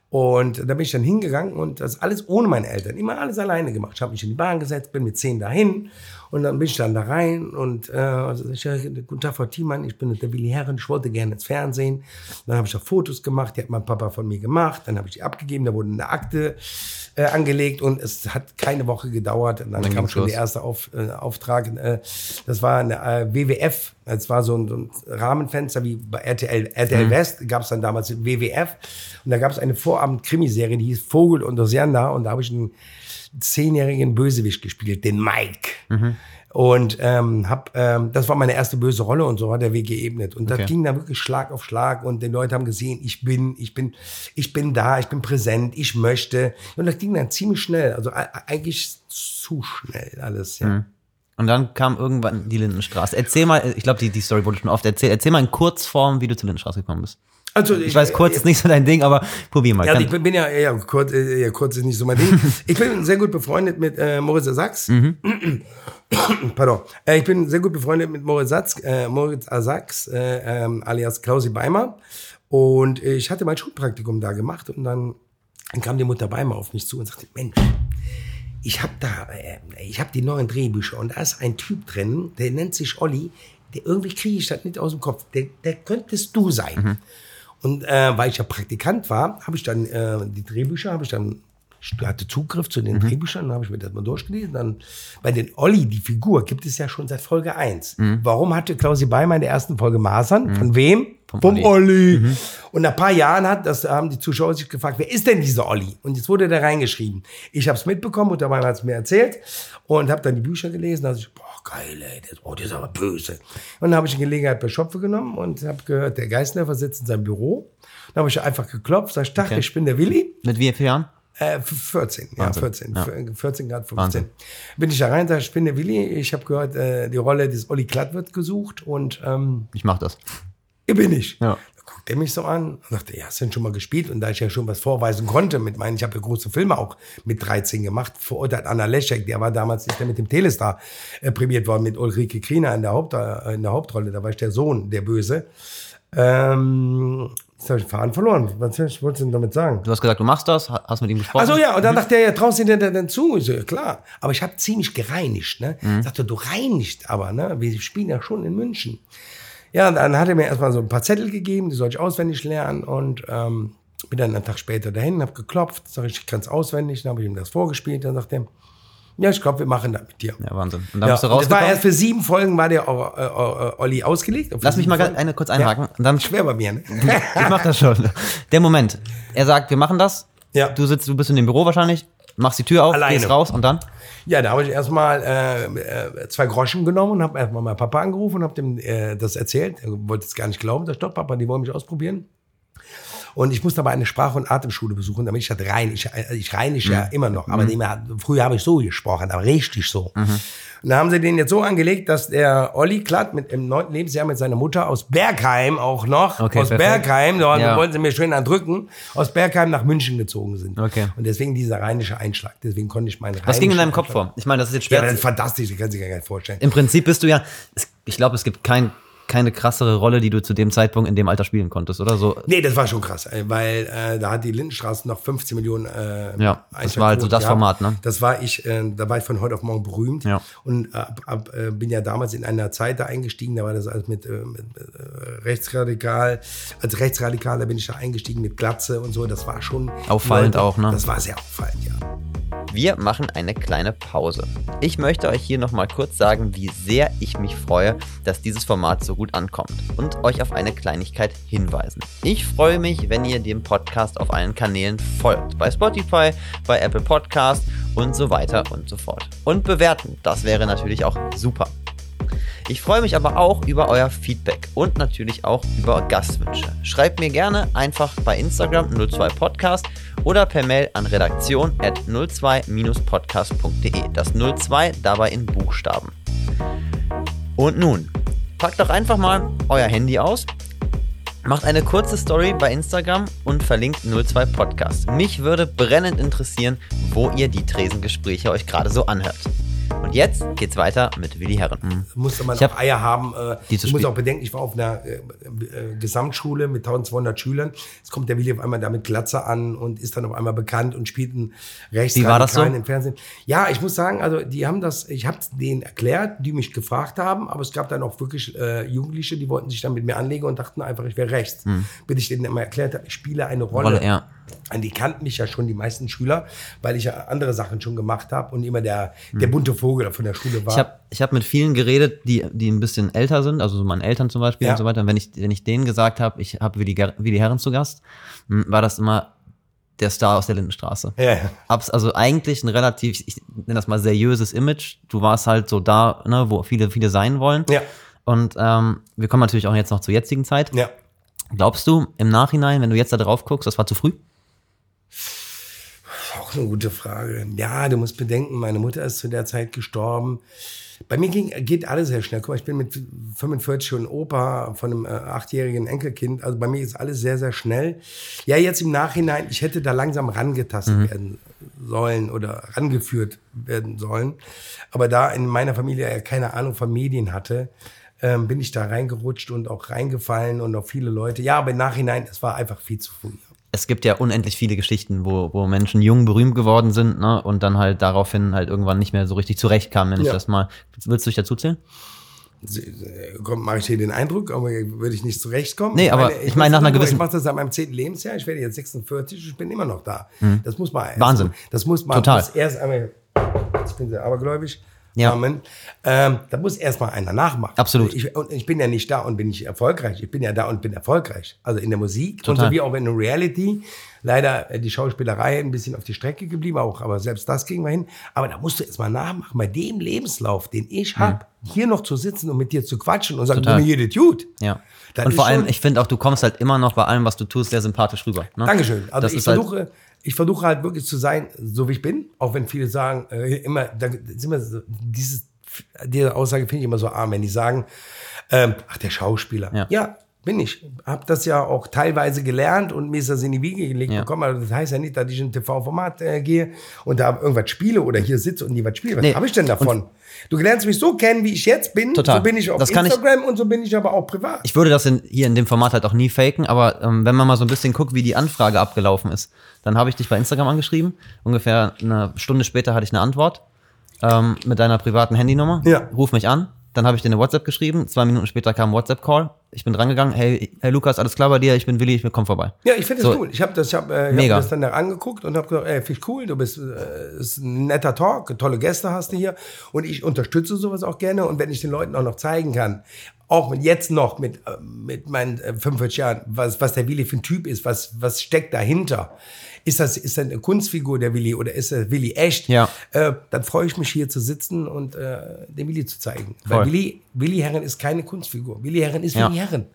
Und da bin ich dann hingegangen und das alles ohne meine Eltern, immer alles alleine gemacht. Ich habe mich in die Bahn gesetzt, bin mit zehn dahin und dann bin ich dann da rein und äh, also ich, guten Tag, Frau Thiemann, ich bin der Willi Herren, ich wollte gerne ins Fernsehen. Dann habe ich auch Fotos gemacht, die hat mein Papa von mir gemacht, dann habe ich die abgegeben, da wurde eine Akte äh, angelegt und es hat keine Woche gedauert. Und dann, Dann kam schon los. der erste Auf, äh, Auftrag. Äh, das war eine äh, WWF. Es war so ein, so ein Rahmenfenster wie bei RTL, RTL West. Gab es dann damals WWF. Und da gab es eine Vorabend-Krimiserie, die hieß Vogel und Osiander. Und da habe ich einen zehnjährigen Bösewicht gespielt, den Mike. Und ähm, hab, ähm, das war meine erste böse Rolle und so hat der Weg geebnet. Und das Okay. ging da wirklich Schlag auf Schlag und die Leute haben gesehen, ich bin, ich bin, ich bin da, ich bin präsent, ich möchte. Und das ging dann ziemlich schnell. Also eigentlich zu schnell alles. Ja. Und dann kam irgendwann die Lindenstraße. Erzähl mal, ich glaube, die, die Story wurde schon oft erzählt. Erzähl mal in Kurzform, wie du zur Lindenstraße gekommen bist. Also Ich weiß, kurz ist nicht so dein Ding, aber probier mal. Ja, ich bin, ja, ja kurz, äh, ja, kurz ist nicht so mein Ding. Ich bin sehr gut befreundet mit äh, Moritz Sachs. Pardon. Äh, ich bin sehr gut befreundet mit Moritz Satz, äh, Moritz Sachs, äh, ähm, alias Klausi Beimer. Und ich hatte mein Schulpraktikum da gemacht und dann, dann kam die Mutter Beimer auf mich zu und sagte, Mensch, ich habe da, äh, ich habe die neuen Drehbücher und da ist ein Typ drin, der nennt sich Olli, der irgendwie kriege ich das nicht aus dem Kopf. Der, der könntest du sein. Und äh, weil ich ja Praktikant war, habe ich dann äh, die Drehbücher, habe ich dann hatte Zugriff zu den Drehbüchern, dann habe ich mir das mal durchgelesen. Dann bei den Olli, die Figur, gibt es ja schon seit Folge 1. Warum hatte Klausi Beimer in der ersten Folge Masern? Von wem? Vom Vom Olli. Olli. Und nach ein paar Jahren hat, das haben die Zuschauer sich gefragt, wer ist denn dieser Olli? Und jetzt wurde der reingeschrieben. Ich habe es mitbekommen und dabei hat es mir erzählt und habe dann die Bücher gelesen. Da dachte ich, boah, geil, ey, der, oh, der ist aber böse. Und dann habe ich die Gelegenheit bei Schopfe genommen und habe gehört, der Geistnerfer sitzt in seinem Büro. Dann habe ich einfach geklopft, sag ich, dachte, Okay. ich bin der Willi. Mit wie vielen Jahren? Äh, f- 14, ja, Wahnsinn. 14, Ja. f- 14 Grad 15. Wahnsinn. Bin ich da rein, bin der Willi. Ich habe gehört, äh, die Rolle des Olli Klatt wird gesucht und ähm, Ich mach das. hier bin ich. Ja. Da guckt er mich so an und sagte, ja, hast du denn schon mal gespielt? Und da ich ja schon was vorweisen konnte mit meinen, ich habe ja große Filme auch mit 13 gemacht, verurteilt Anna Leschek, der war damals ist der mit dem Telestar äh, prämiert worden, mit Ulrike Kriener in der, Haupt, äh, in der Hauptrolle, da war ich der Sohn, der Böse. Ähm, Jetzt habe ich den Faden verloren. Was wolltest du denn damit sagen? Du hast gesagt, du machst das, ha- hast mit ihm gesprochen. Also ja, und dann dachte er, ja, traust du dir denn zu? Ich so, ja klar. Aber ich habe ziemlich gereinigt, ne? Mhm. Sagte, du reinigst aber, ne? Wir spielen ja schon in München. Ja, und dann hat er mir erstmal so ein paar Zettel gegeben, die soll ich auswendig lernen und ähm, bin dann einen Tag später dahin, hab geklopft, sag ich, ich kann's auswendig, dann habe ich ihm das vorgespielt, dann sagt er, ja, ich glaube, wir machen das mit dir. Ja, Wahnsinn. Und dann Ja, bist du und das war rausgekommen. erst für sieben Folgen war der äh, äh, Olli ausgelegt. Lass mich mal eine kurz einhaken. Und dann, Schwer bei mir, ne? ich mach das schon. Der Moment. Er sagt, wir machen das. Ja. Du sitzt, du bist in dem Büro wahrscheinlich, machst die Tür auf, Alleine. gehst raus und dann? Ja, da habe ich erstmal äh, äh, zwei Groschen genommen und habe erstmal meinen Papa angerufen und habe dem äh, das erzählt. Er wollte es gar nicht glauben. Sag, doch, Papa, die wollen mich ausprobieren. Und ich musste aber eine Sprach- und Atemschule besuchen, damit ich das rein, ich, äh, ich reinige ja immer noch, aber mehr, früher habe ich so gesprochen, aber richtig so. Und da haben sie den jetzt so angelegt, dass der Olli Klatt mit im neunten Lebensjahr mit seiner Mutter aus Bergheim auch noch, Okay, aus perfekt. Bergheim, da Ja. wollten sie mir schön andrücken, aus Bergheim nach München gezogen sind. Okay. Und deswegen dieser rheinische Einschlag. Deswegen konnte ich meinen Was ging in rheinischen deinem Kopf vor? Ich meine, das ist jetzt ja, schwer. das ist fantastisch, das kann sich gar nicht vorstellen. Im Prinzip bist du ja, ich glaube, es gibt kein, keine krassere Rolle, die du zu dem Zeitpunkt in dem Alter spielen konntest, oder? So, Nee, das war schon krass, äh, weil äh, da hat die Lindenstraße noch 15 Millionen äh, Ja, das war halt so das gehabt. Format, ne? Das war ich, äh, da war ich von heute auf morgen berühmt Ja. und ab, ab, äh, bin ja damals in einer Zeit da eingestiegen, da war das alles mit, äh, mit äh, rechtsradikal, als Rechtsradikaler bin ich da eingestiegen mit Glatze und so, das war schon Auffallend auch, ne? Das war sehr auffallend, ja. Wir machen eine kleine Pause. Ich möchte euch hier nochmal kurz sagen, wie sehr ich mich freue, dass dieses Format so gut ankommt und euch auf eine Kleinigkeit hinweisen. Ich freue mich, wenn ihr dem Podcast auf allen Kanälen folgt. Bei Spotify, bei Apple Podcast und so weiter und so fort. Und bewerten, das wäre natürlich auch super. Ich freue mich aber auch über euer Feedback und natürlich auch über Gastwünsche. Schreibt mir gerne einfach bei Instagram 02podcast oder per Mail an redaktion at 02-podcast.de. Das 02 dabei in Buchstaben. Und nun, packt doch einfach mal euer Handy aus, macht eine kurze Story bei Instagram und verlinkt 02 Podcast. Mich würde brennend interessieren, wo ihr die Tresengespräche euch gerade so anhört. Und jetzt geht's weiter mit Willi Herren. musste man Ich auch Eier haben. Äh, Die ich muss auch bedenken, ich war auf einer äh, äh, Gesamtschule mit 1200 Schülern. Jetzt kommt der Willi auf einmal da mit Glatze an und ist dann auf einmal bekannt und spielt einen das so? Rechtsradikalen im Fernsehen. Ja, ich muss sagen, also die haben das, ich habe denen erklärt, die mich gefragt haben, aber es gab dann auch wirklich äh, Jugendliche, die wollten sich dann mit mir anlegen und dachten einfach, ich wäre rechts. Bis ich denen immer erklärt habe, ich spiele eine Rolle. Rolle, ja. Die kannten mich ja schon, die meisten Schüler, weil ich ja andere Sachen schon gemacht habe und immer der, der bunte Vogel von der Schule war. Ich habe ich hab mit vielen geredet, die, die ein bisschen älter sind, also so meinen Eltern zum Beispiel Ja. und so weiter. Und wenn ich, wenn ich denen gesagt habe, ich habe Willi, Ger- Willi Herren zu Gast, m, war das immer der Star aus der Lindenstraße. ja, ja. Abs- Also eigentlich ein relativ, ich nenne das mal seriöses Image. Du warst halt so da, ne, wo viele, viele sein wollen. Ja. Und ähm, wir kommen natürlich auch jetzt noch zur jetzigen Zeit. Ja. Glaubst du im Nachhinein, wenn du jetzt da drauf guckst, das war zu früh? Auch eine gute Frage. Ja, du musst bedenken, meine Mutter ist zu der Zeit gestorben. Bei mir ging, geht alles sehr schnell. Guck mal, ich bin mit 45 schon Opa von einem äh, achtjährigen Enkelkind. Also bei mir ist alles sehr, sehr schnell. Ja, jetzt im Nachhinein, ich hätte da langsam rangetastet werden sollen oder rangeführt werden sollen. Aber da in meiner Familie ja keine Ahnung von Medien hatte, ähm, bin ich da reingerutscht und auch reingefallen und auch viele Leute. Ja, aber im Nachhinein, es war einfach viel zu früh. Es gibt ja unendlich viele Geschichten, wo, wo Menschen jung berühmt geworden sind, ne, und dann halt daraufhin halt irgendwann nicht mehr so richtig zurechtkamen, wenn ich Ja. das mal. Willst du dich dazu zählen? Mache ich dir den Eindruck, aber würde ich nicht zurechtkommen? Nee, aber ich meine, nach einer gewissen- Ich mache das seit meinem zehnten Lebensjahr. Ich werde jetzt 46, ich bin immer noch da. Das muss man. Mhm. Wahnsinn. Das muss man Total. Erst einmal. Ich bin sehr abergläubisch. Ja. Amen. Ähm, da muss erstmal einer nachmachen. Absolut. Ich, und ich bin ja nicht da und bin nicht erfolgreich. Ich bin ja da und bin erfolgreich. Also in der Musik und Total. so wie auch in der Reality. Leider äh, die Schauspielerei ein bisschen auf die Strecke geblieben, auch, aber selbst das kriegen wir hin. Aber da musst du erstmal nachmachen. Bei dem Lebenslauf, den ich hab, hier noch zu sitzen und mit dir zu quatschen und sagen, Mhm. Total. du mir jedes gut. Ja. Das und vor allem, ich finde auch, du kommst halt immer noch bei allem, was du tust, sehr sympathisch rüber. Ne? Dankeschön. Also Das ich ist halt- versuche, ich versuche halt wirklich zu sein, so wie ich bin, auch wenn viele sagen, äh, immer, da sind immer so, dieses, diese Aussage finde ich immer so arm, wenn die sagen, ähm, ach, der Schauspieler. Ja. Ja. Bin ich. Hab das ja auch teilweise gelernt und mir ist das in die Wiege gelegt Ja. bekommen. Aber das heißt ja nicht, dass ich in ein TV-Format äh, gehe und da irgendwas spiele oder hier sitze und die was spiele. Was Nee. habe ich denn davon? Du lernst mich so kennen, wie ich jetzt bin. Total. So bin ich auf Das kann ich- Instagram und so bin ich aber auch privat. Ich würde das in, hier in dem Format halt auch nie faken, aber ähm, wenn man mal so ein bisschen guckt, wie die Anfrage abgelaufen ist, dann habe ich dich bei Instagram angeschrieben. Ungefähr eine Stunde später hatte ich eine Antwort ähm, mit deiner privaten Handynummer. Ja. Ruf mich an. Dann habe ich dir eine WhatsApp geschrieben. Zwei Minuten später kam ein WhatsApp-Call. Ich bin drangegangen. Hey, hey Lukas, alles klar bei dir? Ich bin Willi, ich komm vorbei. Ja, ich finde das So. cool. Ich habe das, ich hab, äh, ich hab das dann da angeguckt und habe gesagt, ey, finde ich cool, du bist äh, ist ein netter Talk, tolle Gäste hast du hier und ich unterstütze sowas auch gerne und wenn ich den Leuten auch noch zeigen kann, auch jetzt noch mit äh, mit meinen äh, 45 Jahren, was was der Willi für ein Typ ist, was was steckt dahinter? Ist das ist das eine Kunstfigur der Willi oder ist der Willi echt? Ja. Äh, dann freue ich mich hier zu sitzen und äh, den Willi zu zeigen. Voll. Weil Willi Willi Herren ist keine Kunstfigur. Willi Herren ist Ja. Willi Herren.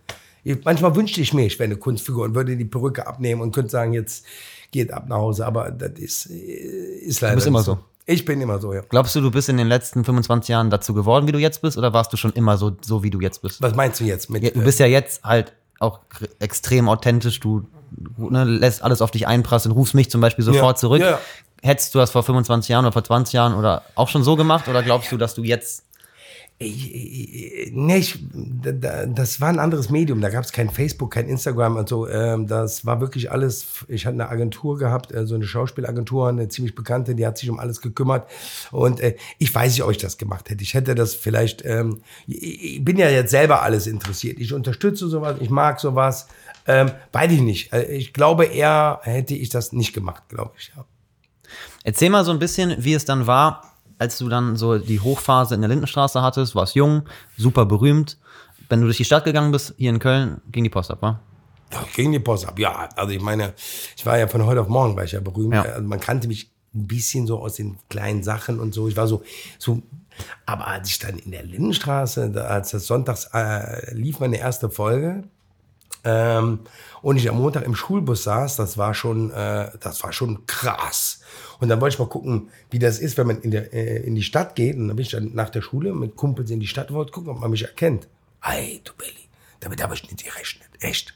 Ich- Manchmal wünschte ich mir, ich wäre eine Kunstfigur und würde die Perücke abnehmen und könnte sagen, jetzt geht ab nach Hause. Aber das ist, äh, ist leider. bist immer so. Ich bin immer so, ja. Glaubst du, du bist in den letzten 25 Jahren dazu geworden, wie du jetzt bist, oder warst du schon immer so, so wie du jetzt bist? Was meinst du jetzt mit? Ja, du bist ja jetzt halt auch extrem authentisch. Du ne, lässt alles auf dich einprasseln, rufst mich zum Beispiel sofort Ja, zurück. ja. Hättest du das vor 25 Jahren oder vor 20 Jahren oder auch schon so gemacht? Oder glaubst du, dass du jetzt Ich, ich, nee, ich, da- da- das war ein anderes Medium. Da gab es kein Facebook, kein Instagram und so. Ähm, das war wirklich alles. Ich hatte eine Agentur gehabt, äh, so eine Schauspielagentur, eine ziemlich bekannte, die hat sich um alles gekümmert. Und äh, ich weiß nicht, ob ich das gemacht hätte. Ich hätte das vielleicht. Ähm, ich, bin ja jetzt selber alles interessiert. Ich unterstütze sowas, ich mag sowas. Ähm, weiß ich nicht. Äh, Ich glaube eher hätte ich das nicht gemacht, glaube ich. Erzähl mal so ein bisschen, wie es dann war, als du dann so die Hochphase in der Lindenstraße hattest, warst jung, super berühmt. Wenn du durch die Stadt gegangen bist, hier in Köln, ging die Post ab, wa? Ja, ging die Post ab. Ja, also ich meine, ich war ja von heute auf morgen, war ich ja berühmt. Ja. Also man kannte mich ein bisschen so aus den kleinen Sachen und so. Ich war so, so, aber als ich dann in der Lindenstraße, als das sonntags äh, lief meine erste Folge, ähm, und ich am Montag im Schulbus saß, das war schon, äh, das war schon krass. Und dann wollte ich mal gucken, wie das ist, wenn man in, der, äh, in die Stadt geht. Und dann bin ich dann nach der Schule mit Kumpels in die Stadt, wollte gucken, ob man mich erkennt. Ei, du Belli, damit habe ich nicht gerechnet, echt.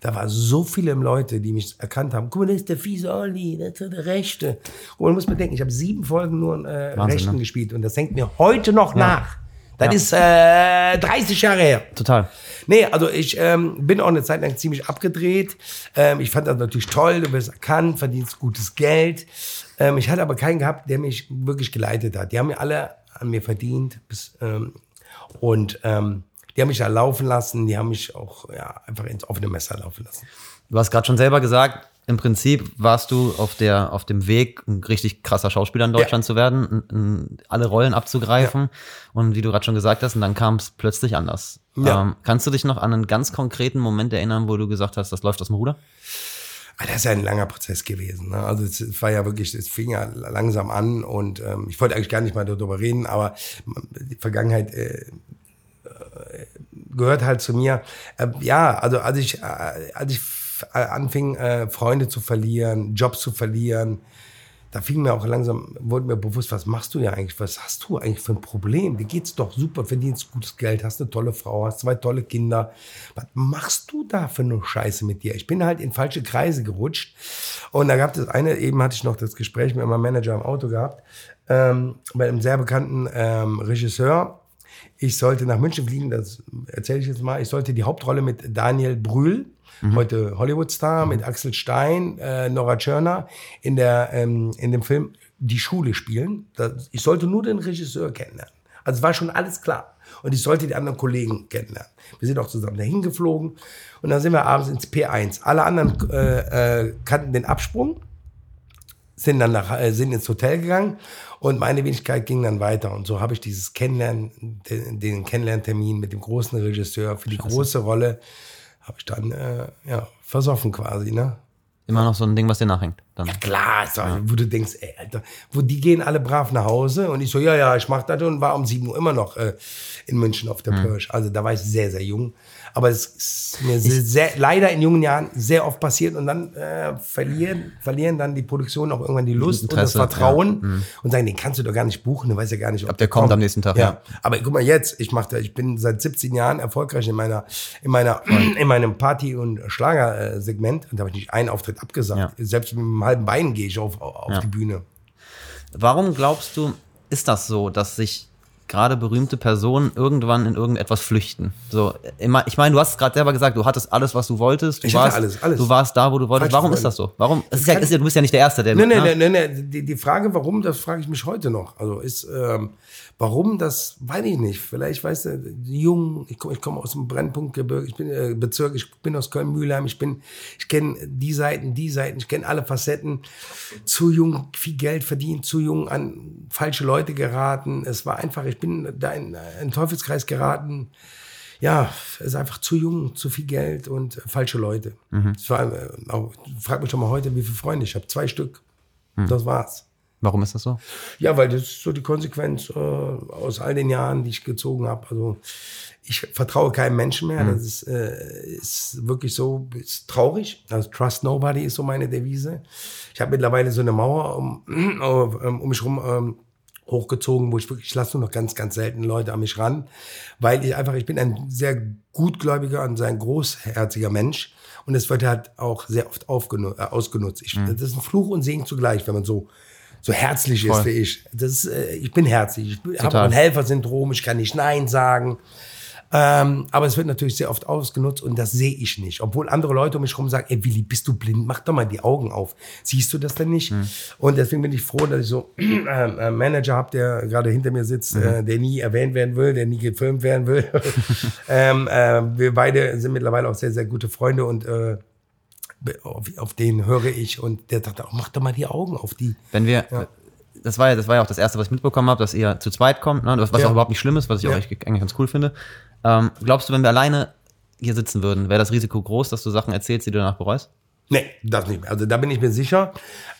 Da waren so viele Leute, die mich erkannt haben. Guck mal, das ist der fiese Olli, das ist der Rechte. Und man muss bedenken, ich habe sieben Folgen nur einen äh, Wahnsinn, Rechten ne? gespielt und das hängt mir heute noch nach. Das Ja. ist äh, 30 Jahre her. Total. Nee, also ich ähm, bin auch eine Zeit lang ziemlich abgedreht. Ähm, ich fand das natürlich toll, du wirst erkannt, verdienst gutes Geld. Ähm, ich hatte aber keinen gehabt, der mich wirklich geleitet hat. Die haben mir alle an mir verdient. Bis, ähm, und ähm, die haben mich da laufen lassen, die haben mich auch ja, einfach ins offene Messer laufen lassen. Du hast gerade schon selber gesagt, im Prinzip warst du auf, der, auf dem Weg, ein richtig krasser Schauspieler in Deutschland Ja. zu werden, n- n- alle Rollen abzugreifen. Und wie du gerade schon gesagt hast, und dann kam es plötzlich anders. Ja. Ähm, kannst du dich noch an einen ganz konkreten Moment erinnern, wo du gesagt hast, das läuft aus dem Ruder? Ah, Das ist ja ein langer Prozess gewesen. Ne? Also es, war ja wirklich, es fing ja langsam an und ähm, ich wollte eigentlich gar nicht mal darüber reden, aber die Vergangenheit äh, äh, gehört halt zu mir. Äh, ja, also als ich, äh, als ich anfing, äh, Freunde zu verlieren, Jobs zu verlieren, da fing mir auch langsam, wurde mir bewusst, was machst du ja eigentlich? Was hast du eigentlich für ein Problem? Dir geht's doch super, verdienst gutes Geld, hast eine tolle Frau, hast zwei tolle Kinder. Was machst du da für eine Scheiße mit dir? Ich bin halt in falsche Kreise gerutscht. Und da gab es eine, eben hatte ich noch das Gespräch mit meinem Manager im Auto gehabt, ähm, bei einem sehr bekannten ähm, Regisseur. Ich sollte nach München fliegen, das erzähle ich jetzt mal. Ich sollte die Hauptrolle mit Daniel Brühl, heute Hollywood-Star, mit Axel Stein, äh, Nora Tschirner in, der, ähm, in dem Film Die Schule spielen. Das, ich sollte nur den Regisseur kennenlernen. Also es war schon alles klar. Und ich sollte die anderen Kollegen kennenlernen. Wir sind auch zusammen dahin geflogen. Und dann sind wir abends ins P1. Alle anderen äh, äh, kannten den Absprung sind dann nach, äh, sind ins Hotel gegangen und meine Wenigkeit ging dann weiter. Und so habe ich dieses Kennenlernen, den, den Kennenlerntermin mit dem großen Regisseur für die große Rolle, habe ich dann äh, ja, versoffen quasi. Ne? Immer noch so ein Ding, was dir nachhängt. Dann. Ja klar, so, wo du denkst, ey, Alter, wo die gehen alle brav nach Hause und ich so, ja, ja, ich mach das und war um 7 Uhr immer noch äh, in München auf der Pirsch. Also da war ich sehr, sehr jung. Aber es ist mir sehr, sehr, leider in jungen Jahren sehr oft passiert und dann äh, verlieren, verlieren dann die Produktionen auch irgendwann die Lust und das Interesse, Vertrauen ja. Mhm. und sagen, den kannst du doch gar nicht buchen, du weißt ja gar nicht, ob, Ob der kommt am nächsten Tag, Ja. ja. Aber guck mal jetzt, ich mache, ich bin seit 17 Jahren erfolgreich in meiner, in meiner, in meinem Party- und Schlagersegment und da habe ich nicht einen Auftritt abgesagt. Ja. Selbst mit einem halben Bein gehe ich auf, auf die Bühne. Warum glaubst du, ist das so, dass sich gerade berühmte Personen irgendwann in irgendetwas flüchten? So, ich meine, du hast es gerade selber gesagt, du hattest alles, was du wolltest. Du Ich hatte warst, alles, alles. Du warst da, wo du wolltest. Falsche Warum ist das so? Warum? Es ist ja, ist ja, du bist ja nicht der Erste, der. Nee, nee, ne? nee, nee. Die, die Frage, warum, das frage ich mich heute noch. Also ist, ähm, warum, das weiß ich nicht. Vielleicht, weißt du, Jungen, ich komme ich komme aus dem Brennpunktgebirge, ich bin äh, Bezirk, ich bin aus Köln-Mühlheim, ich bin, ich kenne die Seiten, die Seiten, ich kenne alle Facetten. Zu jung, viel Geld verdient, zu jung an falsche Leute geraten. Es war einfach, ich bin da in einen Teufelskreis geraten. Ja, es ist einfach zu jung, zu viel Geld und äh, falsche Leute. Es war, äh, auch, frag mich doch mal heute, wie viele Freunde ich habe. Zwei Stück. Das war's. Warum ist das so? Ja, weil das ist so die Konsequenz äh, aus all den Jahren, die ich gezogen habe. Also ich vertraue keinem Menschen mehr. Das ist, äh, ist wirklich so ist traurig. Also Trust Nobody ist so meine Devise. Ich habe mittlerweile so eine Mauer um, um, um mich rum ähm, hochgezogen, wo ich wirklich, ich lasse nur noch ganz, ganz selten Leute an mich ran, weil ich einfach, ich bin ein sehr gutgläubiger und sehr großherziger Mensch und es wird halt auch sehr oft äh, ausgenutzt. Ich, Das ist ein Fluch und Segen zugleich, wenn man so so herzlich ist Voll. wie ich. Das ist, äh, ich bin herzlich. Ich habe ein Helfersyndrom, ich kann nicht Nein sagen. Ähm, aber es wird natürlich sehr oft ausgenutzt und das sehe ich nicht. Obwohl andere Leute um mich herum sagen, ey Willi, bist du blind? Mach doch mal die Augen auf. Siehst du das denn nicht? Und deswegen bin ich froh, dass ich so äh, einen Manager habe, der gerade hinter mir sitzt, äh, der nie erwähnt werden will, der nie gefilmt werden will. ähm, äh, wir beide sind mittlerweile auch sehr, sehr gute Freunde und äh, auf, auf den höre ich und der sagt auch, mach doch mal die Augen auf die. Wenn wir, das war ja, das war ja auch das erste, was ich mitbekommen habe, dass ihr zu zweit kommt, ne? was Ja. auch überhaupt nicht schlimm ist, was ich Ja. auch eigentlich ganz cool finde. Ähm, glaubst du, wenn wir alleine hier sitzen würden, wäre das Risiko groß, dass du Sachen erzählst, die du danach bereust? Nee, das nicht mehr. Also da bin ich mir sicher.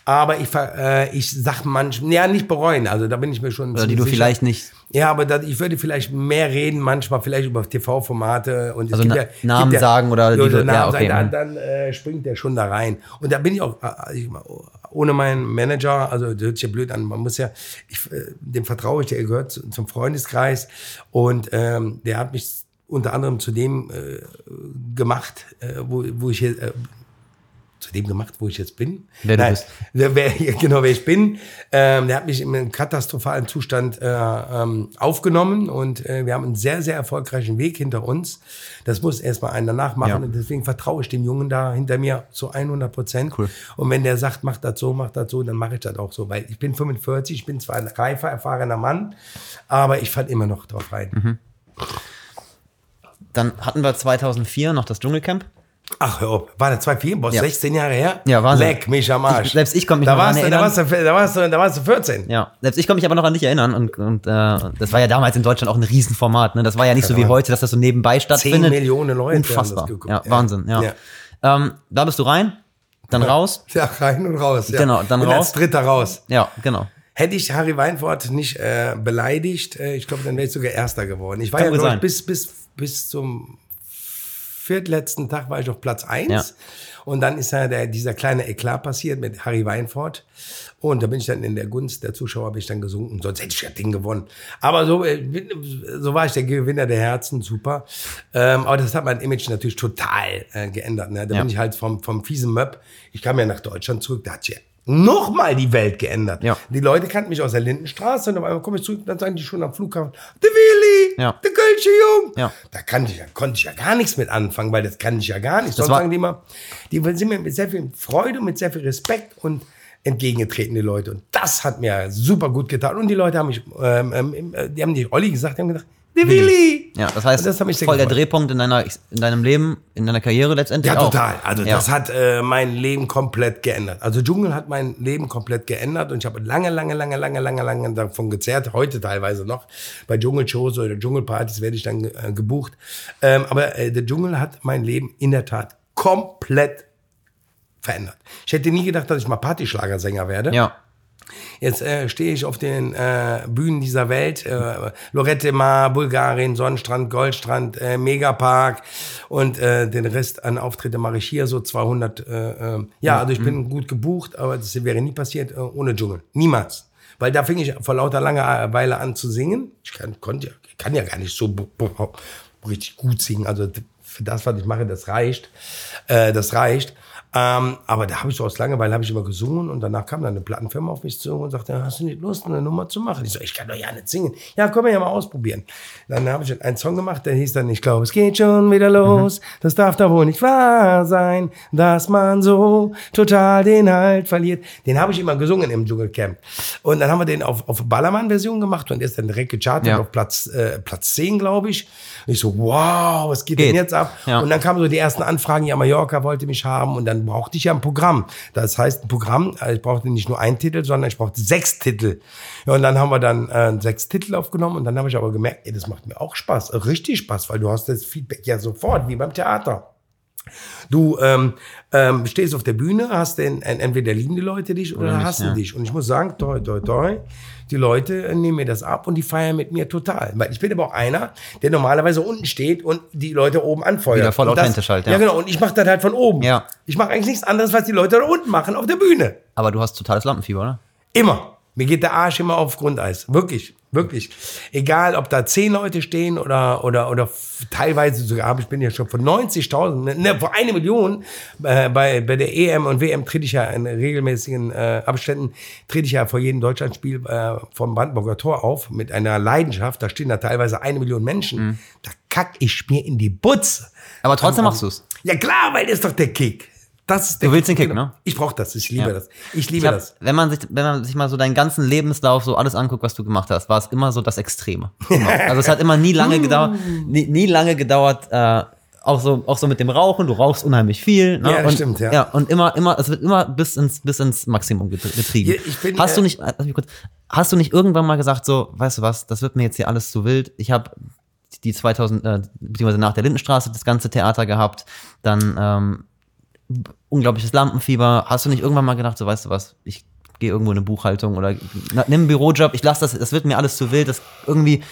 Aber ich, äh, ich sag manchmal, ja, nicht bereuen. Also da bin ich mir schon Oder die du sicher. vielleicht nicht. Ja, aber da, ich würde vielleicht mehr reden, manchmal vielleicht über TV-Formate und Also Na- ja, Namen ja, sagen oder die oder du- Namen ja, okay, sagen, dann, dann äh, springt der schon da rein. Und da bin ich auch, äh, ich, ohne meinen Manager, also das hört sich ja blöd an, man muss ja, ich, äh, dem vertraue ich, der gehört zu- zum Freundeskreis und ähm, der hat mich unter anderem zu dem äh, gemacht, äh, wo, wo ich hier, äh, zu dem gemacht, wo ich jetzt bin. Wer du Nein, bist. Wer, wer, genau, wer ich bin. Ähm, der hat mich in einem katastrophalen Zustand äh, ähm, aufgenommen und äh, wir haben einen sehr, sehr erfolgreichen Weg hinter uns. Das muss erstmal einer nachmachen Ja. und deswegen vertraue ich dem Jungen da hinter mir zu 100 Prozent. Cool. Und wenn der sagt, mach das so, mach das so, dann mache ich das auch so. Weil ich bin 45, ich bin zwar ein reifer, erfahrener Mann, aber ich falle immer noch drauf rein. Mhm. Dann hatten wir 2004 noch das Dschungelcamp. Ach, hör auf. War das 2,4? Boah, Ja. 16 Jahre her? Ja, Wahnsinn. Leck mich am Arsch. Ich- selbst ich komm mich da noch warst, dran du- da, erinnern. warst du, da, warst du, da warst du 14. Ja, selbst ich kann mich aber noch an dich erinnern und, und äh, das war ja damals in Deutschland auch ein Riesenformat. Ne? Das war ja nicht so wie heute, dass das so nebenbei stattfindet. Millionen Leute haben das Unfassbar. geguckt. Ja, Ja. Wahnsinn. Ja. Ja. Ähm, da bist du rein, dann raus. Ja, rein und raus. Ja. Genau, dann und raus. als Dritter raus. Ja, genau. Hätte ich Harry Weinfurt nicht äh, beleidigt, äh, ich glaube, dann wäre ich sogar Erster geworden. Ich war Kann ja gut glaub ich, sein. bis, bis, bis zum viertletzten Tag war ich auf Platz eins Ja. Und dann ist ja der, dieser kleine Eklat passiert mit Harry Weinfurt. Und da bin ich dann in der Gunst der Zuschauer bin ich dann gesunken. Sonst hätte ich das Ding gewonnen. Aber so, äh, so war ich der Gewinner der Herzen, super. Ähm, aber das hat mein Image natürlich total äh, geändert. Ne? Da Ja. bin ich halt vom, vom fiesen Möb. Ich kam ja nach Deutschland zurück, da hat sich ja nochmal die Welt geändert. Ja. Die Leute kannten mich aus der Lindenstraße und auf einmal komme ich zurück, dann sagen die schon am Flughafen, der Willi, Ja. der Kölsche Jung. Ja. Da kannte ich, ja- konnte ich ja gar nichts mit anfangen, weil das kann ich ja gar nicht. Sonst war- sagen die immer, die sind mir mit sehr viel Freude und mit sehr viel Respekt und entgegengetreten, die Leute. Und das hat mir super gut getan. Und die Leute haben mich, ähm, ähm, äh, die haben nicht Olli gesagt, die haben gesagt, der Willi. Ja, das heißt, das sehr voll der. Drehpunkt in, deiner, in deinem Leben, in deiner Karriere letztendlich Ja, auch. total. Also Ja. das hat äh, mein Leben komplett geändert. Also Dschungel hat mein Leben komplett geändert und ich habe lange, lange, lange, lange, lange, lange davon gezerrt. Heute teilweise noch. Bei Dschungelshows oder Dschungelpartys werde ich dann äh, gebucht. Ähm, aber äh, der Dschungel hat mein Leben in der Tat komplett verändert. Ich hätte nie gedacht, dass ich mal Partyschlagersänger werde. Ja. Jetzt äh, stehe ich auf den äh, Bühnen dieser Welt. Äh, Lorette Mar, Bulgarien, Sonnenstrand, Goldstrand, äh, Megapark und äh, den Rest an Auftritte mache ich hier so 200. Äh, äh, ja, also ich bin gut gebucht, aber das wäre nie passiert äh, ohne Dschungel. Niemals. Weil da fing ich vor lauter Langeweile an zu singen. Ich kann, konnte, ja- kann ja gar nicht so richtig gut singen. Also für das, was ich mache, das reicht. Äh, das reicht. Ähm, aber da habe ich so aus Langeweile habe ich immer gesungen und danach kam dann eine Plattenfirma auf mich zu und sagte, hast du nicht Lust, eine Nummer zu machen? Ich so, ich kann doch ja nicht singen. Ja, können wir ja mal ausprobieren. Dann habe ich einen Song gemacht, der hieß dann, ich glaube, es geht schon wieder los. Das darf doch wohl nicht wahr sein, dass man so total den Halt verliert. Den habe ich immer gesungen im Dschungelcamp. Und dann haben wir den auf, auf Ballermann-Version gemacht und der ist dann direkt gechartet Ja. auf Platz, äh, Platz 10, glaube ich. Und ich so, wow, was geht, denn Geht. jetzt ab? Ja. Und dann kamen so die ersten Anfragen, ja, Mallorca wollte mich haben und dann brauchte ich ja ein Programm. Das heißt, ein Programm, äh, ich brauchte nicht nur einen Titel, sondern ich brauchte sechs Titel. Und dann haben wir dann äh, sechs Titel aufgenommen und dann habe ich aber gemerkt, ey, das macht mir auch Spaß, äh, richtig Spaß, weil du hast das Feedback ja sofort, wie beim Theater. Du ähm, ähm, stehst auf der Bühne, hast den, en- entweder lieben die Leute dich oder, Oder nicht, hassen ja. dich. Und ich muss sagen, toi, toi, toi, die Leute nehmen mir das ab und die feiern mit mir total. Weil ich bin aber auch einer, der normalerweise unten steht und die Leute oben anfeuert. Wieder voll und das, authentisch halt, ja. Ja, genau. Und ich mache das halt von oben. Ja. Ich mache eigentlich nichts anderes, was die Leute da unten machen auf der Bühne. Aber du hast totales Lampenfieber, oder? Immer. Mir geht der Arsch immer auf Grundeis. Wirklich. Wirklich. Egal, ob da zehn Leute stehen oder, oder, oder teilweise sogar, ich bin ja schon von 90.000, ne, vor eine Million, äh, bei, bei der EM und WM trete ich ja in regelmäßigen äh, Abständen, trete ich ja vor jedem Deutschlandspiel äh, vom Brandenburger Tor auf mit einer Leidenschaft. Da stehen da teilweise eine Million Menschen. Da kack ich mir in die Butze. Aber trotzdem machst du's. Ja klar, weil das ist doch der Kick. Das ist der Du willst den Kick, ne? Ich brauche das. Ich liebe Ja. das. Ich liebe Ich hab, das. wenn man sich, wenn man sich mal so deinen ganzen Lebenslauf so alles anguckt, was du gemacht hast, war es immer so das Extreme. Immer. Also es hat immer nie lange gedauert, nie, nie lange gedauert, äh, auch so, auch so mit dem Rauchen. Du rauchst unheimlich viel. Ne? Ja, und, stimmt, ja. Ja, und immer, immer, es wird immer bis ins, bis ins Maximum getr- getrieben. Ja, bin, hast du äh, nicht, äh, kurz, hast du nicht irgendwann mal gesagt, so, weißt du was, das wird mir jetzt hier alles zu wild. Ich habe die 2000, äh, beziehungsweise nach der Lindenstraße das ganze Theater gehabt, dann ähm, unglaubliches Lampenfieber. Hast du nicht irgendwann mal gedacht, so weißt du was, ich gehe irgendwo in eine Buchhaltung oder na, nimm einen Bürojob, ich lasse das, das wird mir alles zu wild. Das irgendwie,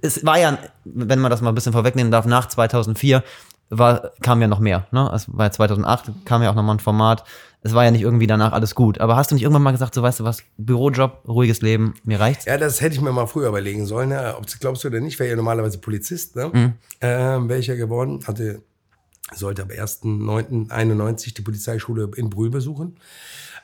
es war ja, wenn man das mal ein bisschen vorwegnehmen darf, nach 2004 war, kam ja noch mehr. Ne? Es war ja 2008, kam ja auch nochmal ein Format. Es war ja nicht irgendwie danach alles gut. Aber hast du nicht irgendwann mal gesagt, so weißt du was, Bürojob, ruhiges Leben, mir reicht's? Ja, das hätte ich mir mal früher überlegen sollen. Ne? Ob du glaubst du oder nicht, wäre ja normalerweise Polizist. Ne? Mhm. Ähm, wäre ich ja geworden. Hatte, sollte ab 1.9.91 die Polizeischule in Brühl besuchen.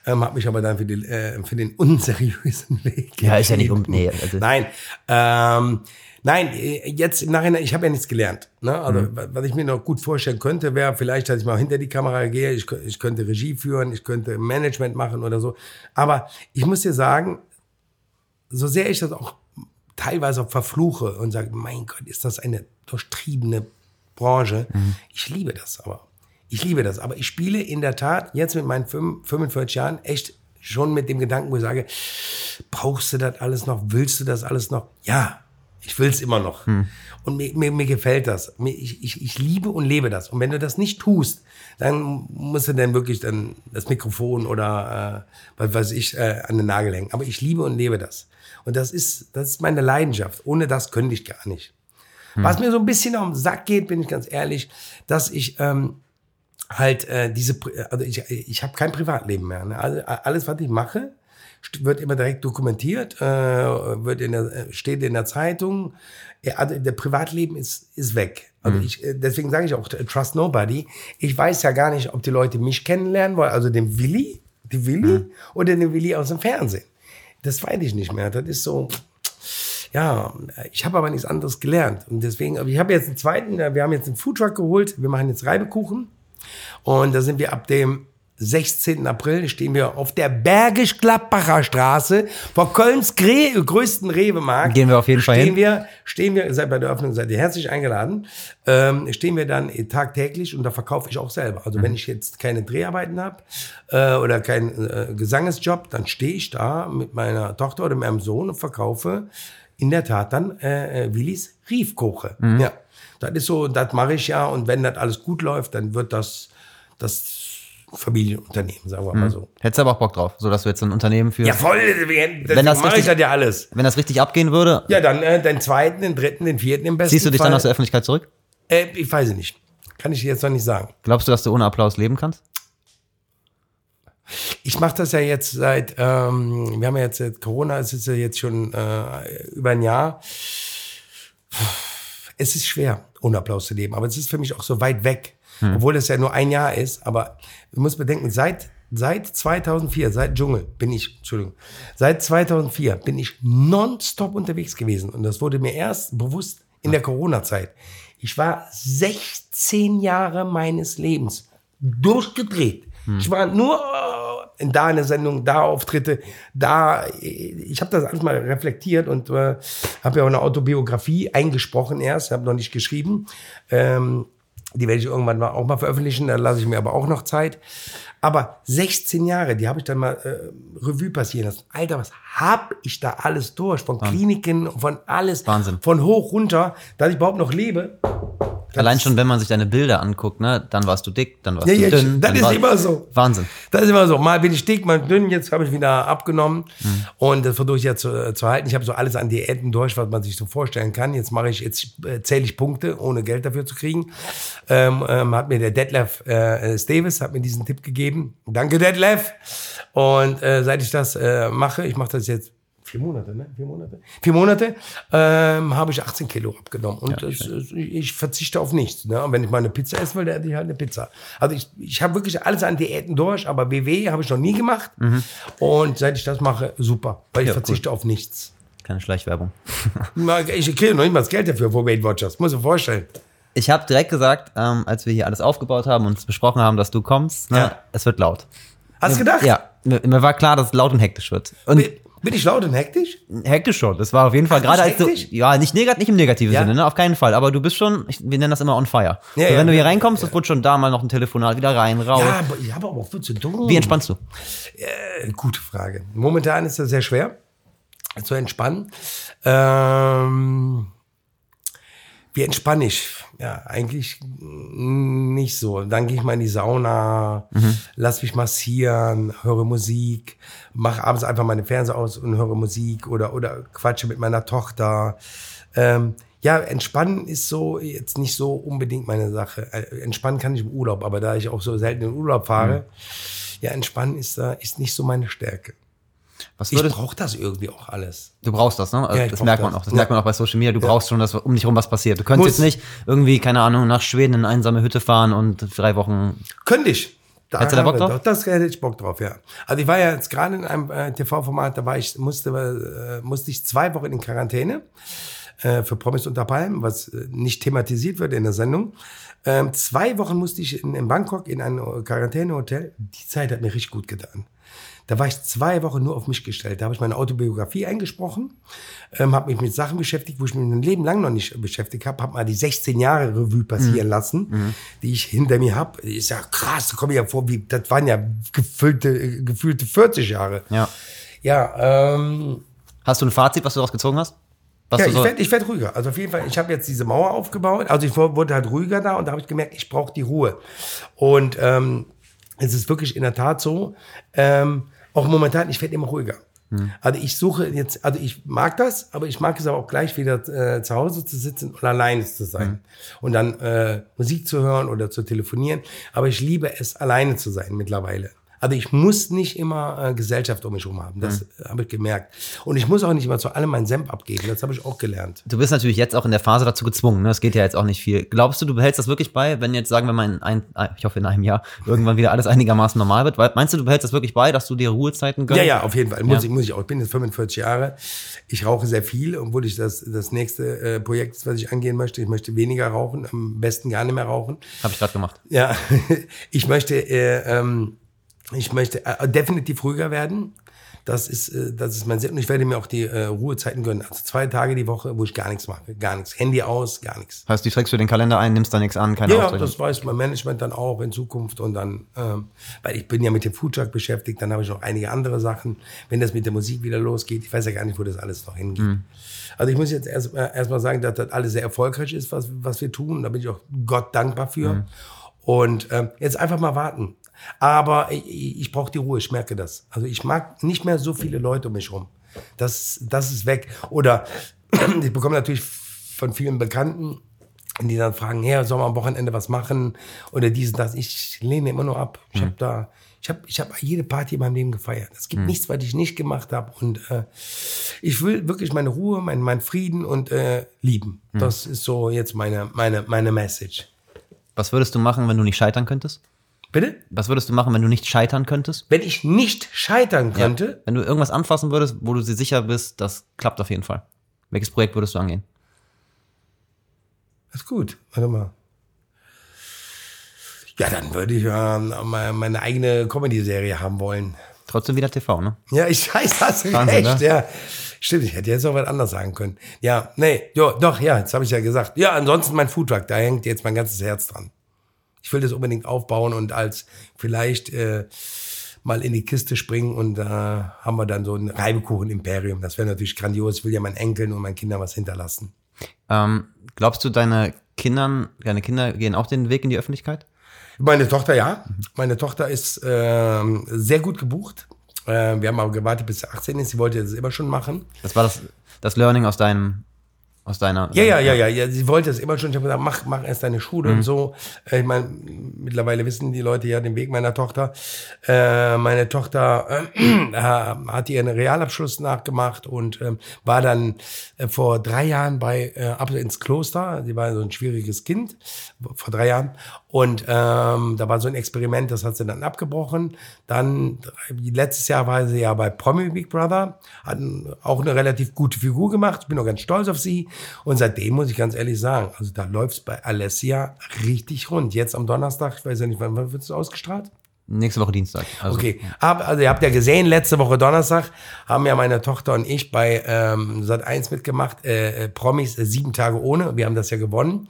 Ähm, habe mich aber dann für, die, äh, für den unseriösen Weg. Ja, ist ja nicht um- nee, also- Nein. Ähm, nein, äh, jetzt im Nachhinein, ich habe ja nichts gelernt. Ne? Also, Mhm. wa- was ich mir noch gut vorstellen könnte, wäre vielleicht, dass ich mal hinter die Kamera gehe. Ich, ich könnte Regie führen, ich könnte Management machen oder so. Aber ich muss dir sagen, so sehr ich das auch teilweise auch verfluche und sage, mein Gott, ist das eine durchtriebene Branche. Ich liebe das aber. Ich liebe das. Aber ich spiele in der Tat jetzt mit meinen fünf- 45 Jahren echt schon mit dem Gedanken, wo ich sage, brauchst du das alles noch? Willst du das alles noch? Ja, ich will es immer noch. Und mir, mir, mir gefällt das. Ich, ich, ich liebe und lebe das. Und wenn du das nicht tust, dann musst du dann wirklich dann das Mikrofon oder äh, was weiß ich äh, an den Nagel hängen. Aber ich liebe und lebe das. Und das ist, das ist meine Leidenschaft. Ohne das könnte ich gar nicht. Was mir so ein bisschen auf den Sack geht, bin ich ganz ehrlich, dass ich ähm, halt äh, diese, also ich, ich habe kein Privatleben mehr. Ne? Also, alles, was ich mache, wird immer direkt dokumentiert, äh, wird in der, äh, steht in der Zeitung. Also der Privatleben ist, ist weg. Also ich, äh, deswegen sage ich auch, äh, trust nobody. Ich weiß ja gar nicht, ob die Leute mich kennenlernen wollen, also den Willi, die Willi oder den Willi aus dem Fernsehen. Das weiß ich nicht mehr. Das ist so, ja, ich habe aber nichts anderes gelernt. Und deswegen, ich habe jetzt einen zweiten, wir haben jetzt einen Foodtruck geholt, wir machen jetzt Reibekuchen. Und da sind wir ab dem 16. April, stehen wir auf der Bergisch-Gladbacher Straße vor Kölns Gre größten Rewe-Markt. Gehen wir auf jeden Fall stehen hin. Wir, stehen wir, seid bei der Öffnung, seid ihr herzlich eingeladen, ähm, stehen wir dann tagtäglich und da verkaufe ich auch selber. Also wenn ich jetzt keine Dreharbeiten habe äh, oder keinen äh, Gesangesjob, dann stehe ich da mit meiner Tochter oder meinem Sohn und verkaufe in der Tat dann äh, äh, Willis Riefkoche. Ja, das ist so, das mache ich ja und wenn das alles gut läuft, dann wird das, das Familienunternehmen, sagen wir mal so. Hättest du aber auch Bock drauf, so dass du jetzt ein Unternehmen für. Ja, voll, Wenn das mache ich richtig- das ja alles. Wenn das richtig abgehen würde, Ja, dann äh, den zweiten, den dritten, den vierten im besten ziehst du dich Fall. dann aus der Öffentlichkeit zurück? äh, Ich weiß es nicht. Kann ich dir jetzt noch nicht sagen. Glaubst du, dass du ohne Applaus leben kannst? Ich mache das ja jetzt seit, ähm, wir haben ja jetzt äh, Corona, es ist ja jetzt schon äh, über ein Jahr. Es ist schwer, ohne Applaus zu leben, aber es ist für mich auch so weit weg, obwohl es ja nur ein Jahr ist. Aber du musst bedenken, seit seit 2004, seit Dschungel bin ich, Entschuldigung, seit 2004 bin ich nonstop unterwegs gewesen und das wurde mir erst bewusst in der Corona-Zeit. Ich war 16 Jahre meines Lebens durchgedreht. Ich war nur in da eine Sendung, da Auftritte, da. Ich habe das alles mal reflektiert und äh, habe ja auch eine Autobiografie eingesprochen erst, habe noch nicht geschrieben. Ähm, die werde ich irgendwann mal auch mal veröffentlichen, da lasse ich mir aber auch noch Zeit. Aber 16 Jahre, die habe ich dann mal äh, Revue passieren lassen. Alter, was hab ich da alles durch? Von Kliniken, von alles. Wahnsinn. Von hoch runter, dass ich überhaupt noch lebe. Allein schon, wenn man sich deine Bilder anguckt, ne, dann warst du dick, dann warst Ja, du ja, dünn. das ist immer so. Wahnsinn. Das ist immer so. Mal bin ich dick, mal dünn. Jetzt habe ich wieder abgenommen. Und das versuche ich ja zu, äh, zu halten. Ich habe so alles an Diäten durch, was man sich so vorstellen kann. Jetzt mache ich, jetzt äh, zähle ich Punkte, ohne Geld dafür zu kriegen. Ähm, ähm, hat mir der Detlef äh, Steves hat mir diesen Tipp gegeben. Danke, Detlef. Und äh, seit ich das äh, mache, ich mache das jetzt vier Monate, ne? Vier Monate. Vier Monate ähm, habe ich 18 Kilo abgenommen. Und das, ist- ich verzichte auf nichts. Ne? Und wenn ich mal eine Pizza essen will, dann esse ich halt eine Pizza. Also ich, ich habe wirklich alles an Diäten durch, aber BW habe ich noch nie gemacht. Und seit ich das mache, super. Weil ich Ja, verzichte auf nichts. Keine Schleichwerbung. Ich kriege noch nicht mal das Geld dafür für Weight Watchers. Muss ich mir vorstellen. Ich habe direkt gesagt, ähm, als wir hier alles aufgebaut haben und besprochen haben, dass du kommst, ne, Ja. es wird laut. Hast du gedacht? Ja, mir, mir war klar, dass es laut und hektisch wird. Und Bin, ich laut und hektisch? hektisch schon. Das war auf jeden Fall gerade als du, ja, nicht negativ, nicht im negativen Ja. Sinne, ne, auf keinen Fall. Aber du bist schon, ich, wir nennen das immer on fire. Ja, so, ja, wenn du hier ja, reinkommst, es wird schon da mal noch ein Telefonat wieder rein, raus. Ja, aber ich habe aber auch viel zu tun. Wie entspannst du? Äh, gute Frage. Momentan ist das sehr schwer zu entspannen. Ähm, wie entspanne ich? Ja, eigentlich nicht so. Dann gehe ich mal in die Sauna, lass mich massieren, höre Musik, mache abends einfach meine Fernseher aus und höre Musik oder, oder quatsche mit meiner Tochter. Ähm, ja, entspannen ist so jetzt nicht so unbedingt meine Sache. Äh, Entspannen kann ich im Urlaub, aber da ich auch so selten in Urlaub fahre, ja, entspannen ist, äh, ist nicht so meine Stärke. Was Ich brauche das irgendwie auch alles. du brauchst das, ne? Also Ja, das merkt man das. auch. Das Ja. merkt man auch bei Social Media. Du brauchst schon, dass um dich rum was passiert. Du könntest Muss. jetzt nicht irgendwie, keine Ahnung, nach Schweden in eine einsame Hütte fahren und drei Wochen. Könnte ich. Da Hättest du da Bock drauf? Doch, das hätte ich Bock drauf, ja. Also ich war ja jetzt gerade in einem äh, TV-Format, da war ich, musste, äh, musste ich zwei Wochen in Quarantäne äh, für Promis unter Palmen, was äh, nicht thematisiert wird in der Sendung. Ähm, zwei Wochen musste ich in, in Bangkok in ein Quarantänehotel. Die Zeit hat mir richtig gut getan. Da war ich zwei Wochen nur auf mich gestellt. Da habe ich meine Autobiografie eingesprochen, ähm, habe mich mit Sachen beschäftigt, wo ich mich mein Leben lang noch nicht beschäftigt habe, habe mal die 16 Jahre Revue passieren lassen, die ich hinter mir habe. Ist ja krass, da komme ich ja vor, wie, das waren ja gefüllte, äh, gefühlte 40 Jahre. Ja. Ja, ähm, Hast du ein Fazit, was du daraus gezogen hast? Was ja, ich werde ich werd ruhiger. Also auf jeden Fall, ich habe jetzt diese Mauer aufgebaut. Also ich wurde halt ruhiger da und da habe ich gemerkt, ich brauche die Ruhe. Und ähm, es ist wirklich in der Tat so, ähm, auch momentan, ich werde immer ruhiger. Also ich suche jetzt, also ich mag das, aber ich mag es aber auch gleich wieder äh, zu Hause zu sitzen und alleine zu sein. Und dann äh, Musik zu hören oder zu telefonieren. Aber ich liebe es, alleine zu sein mittlerweile. Also ich muss nicht immer äh, Gesellschaft um mich herum haben. Das äh, habe ich gemerkt. Und ich muss auch nicht immer zu allem meinen Senf abgeben. Das habe ich auch gelernt. du bist natürlich jetzt auch in der Phase dazu gezwungen. Ne? Es geht ja jetzt auch nicht viel. Glaubst du, du behältst das wirklich bei, wenn jetzt, sagen wir mal, in ein, ich hoffe in einem Jahr, irgendwann wieder alles einigermaßen normal wird? Weil- Meinst du, du behältst das wirklich bei, dass du dir Ruhezeiten gönnst? Ja, ja, auf jeden Fall. Muss, Ja. ich, muss ich auch. Ich bin jetzt 45 Jahre. Ich rauche sehr viel, obwohl ich das, das nächste äh, Projekt, was ich angehen möchte. Ich möchte weniger rauchen, am besten gar nicht mehr rauchen. Habe ich gerade gemacht. Ja, ich möchte, äh, ähm, ich möchte äh, definitiv ruhiger werden. Das ist, äh, das ist mein Sinn. Und ich werde mir auch die äh, Ruhezeiten gönnen. Also zwei Tage die Woche, wo ich gar nichts mache. Gar nichts. Handy aus, gar nichts. Heißt, die trägst du den Kalender ein, nimmst da nichts an, keine Ja, das weiß mein Management dann auch in Zukunft und dann, ähm, weil ich bin ja mit dem Foodtruck beschäftigt, dann habe ich noch einige andere Sachen. Wenn das mit der Musik wieder losgeht, ich weiß ja gar nicht, wo das alles noch hingeht. Mhm. Also ich muss jetzt erst äh, erst mal sagen, dass das alles sehr erfolgreich ist, was, was wir tun. Da bin ich auch Gott dankbar für. Mhm. Und ähm, jetzt einfach mal warten. Aber ich, ich brauche die Ruhe, ich merke das. Also ich mag nicht mehr so viele Leute um mich rum. Das, das ist weg. Oder ich bekomme natürlich von vielen Bekannten, die dann fragen, ja, soll man am Wochenende was machen oder dies und das. Ich lehne immer nur ab. Ich habe da, ich habe ich hab jede Party in meinem Leben gefeiert. Es gibt nichts, was ich nicht gemacht habe. Und äh, ich will wirklich meine Ruhe, mein, mein Frieden und äh, lieben. Das ist so jetzt meine, meine, meine Message. Was würdest du machen, wenn du nicht scheitern könntest? Bitte? Was würdest du machen, wenn du nicht scheitern könntest? Wenn ich nicht scheitern könnte, Wenn du irgendwas anfassen würdest, wo du dir sicher bist, das klappt auf jeden Fall. Welches Projekt würdest du angehen? ist gut. Warte mal. Ja, dann würde ich ja mal meine eigene Comedy-Serie haben wollen. Trotzdem wieder TV, ne? Ja, ich weiß, Wahnsinn, recht, ne? ja. Stimmt, ich hätte jetzt auch was anderes sagen können. Ja, nee, jo, doch, ja, jetzt habe ich ja gesagt. Ja, ansonsten mein Foodtruck, da hängt jetzt mein ganzes Herz dran. Ich will das unbedingt aufbauen und als vielleicht äh, mal in die Kiste springen und da haben wir dann so ein Reibekuchen-Imperium. Das wäre natürlich grandios. Ich will ja meinen Enkeln und meinen Kindern was hinterlassen. Ähm, glaubst du, deine Kindern, deine Kinder gehen auch den Weg in die Öffentlichkeit? Meine Tochter, ja. Meine Tochter ist ähm, sehr gut gebucht. Äh, wir haben aber gewartet, bis sie 18 ist. Sie wollte das immer schon machen. Das war das, das Learning aus deinem, aus deiner. Ja, ja, ja, ja, ja. Sie wollte es immer schon. Ich habe gesagt, mach, mach erst deine Schule und so. Äh, Ich meine, mittlerweile wissen die Leute ja den Weg meiner Tochter. Äh, meine Tochter äh, hat ihren Realabschluss nachgemacht und ähm, war dann äh, vor drei Jahren bei äh, ab ins Kloster. Sie war so ein schwieriges Kind vor drei Jahren und ähm, da war so ein Experiment, das hat sie dann abgebrochen. Dann letztes Jahr war sie ja bei Promi Big Brother, hat auch eine relativ gute Figur gemacht. Ich bin auch ganz stolz auf sie. Und seitdem muss ich ganz ehrlich sagen, also da läuft's bei Alessia richtig rund. Jetzt am Donnerstag, ich weiß ja nicht, wann, wird es ausgestrahlt? Nächste Woche Dienstag. Also, Okay, Hab, also ihr habt ja gesehen, letzte Woche Donnerstag haben ja meine Tochter und ich bei ähm, Sat 1 mitgemacht, äh, äh, Promis äh, sieben Tage ohne. Wir haben das ja gewonnen,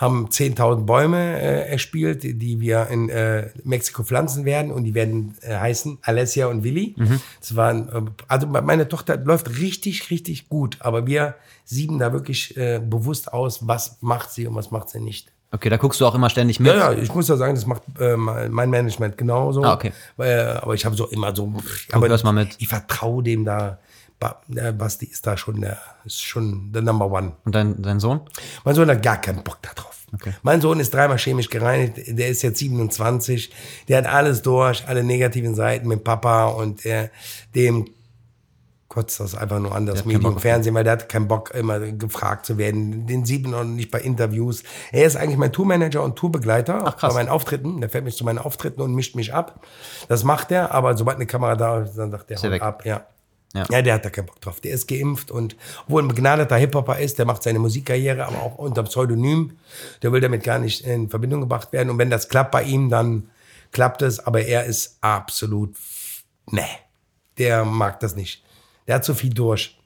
haben 10.000 Bäume äh, erspielt, die, wir in äh, Mexiko pflanzen werden und die werden äh, heißen Alessia und Willi. Das waren, äh, also meine Tochter läuft richtig, richtig gut, aber wir sieben da wirklich äh, bewusst aus, was macht sie und was macht sie nicht. Okay, da guckst du auch immer ständig mit. Ja, ja, ich muss ja sagen, das macht äh, mein Management genauso. Ah, okay. Äh, aber ich habe so immer so. aber das mal mit. Ich vertraue dem da. Der Basti ist da schon der, ist schon der Number One. Und dein, dein Sohn? Mein Sohn hat gar keinen Bock da drauf. Okay. Mein Sohn ist dreimal chemisch gereinigt, der ist jetzt 27, der hat alles durch, alle negativen Seiten mit Papa und der, dem kotzt das einfach nur an, das Medium Fernsehen, weil der hat keinen Bock, immer gefragt zu werden. Den sieht man auch nicht bei Interviews. Er ist eigentlich mein Tourmanager und Tourbegleiter Ach, krass. bei meinen Auftritten. Der fährt mich zu meinen Auftritten und mischt mich ab. Das macht er, aber sobald eine Kamera da ist, dann sagt Ist er weg. ab. Ja. Ja. Ja. der hat da keinen Bock drauf. Der ist geimpft und obwohl ein begnadeter Hip-Hopper ist, der macht seine Musikkarriere, aber auch unter Pseudonym. Der will damit gar nicht in Verbindung gebracht werden. Und wenn das klappt bei ihm, dann klappt es. Aber er ist absolut, ne, der mag das nicht. Der hat zu viel durch.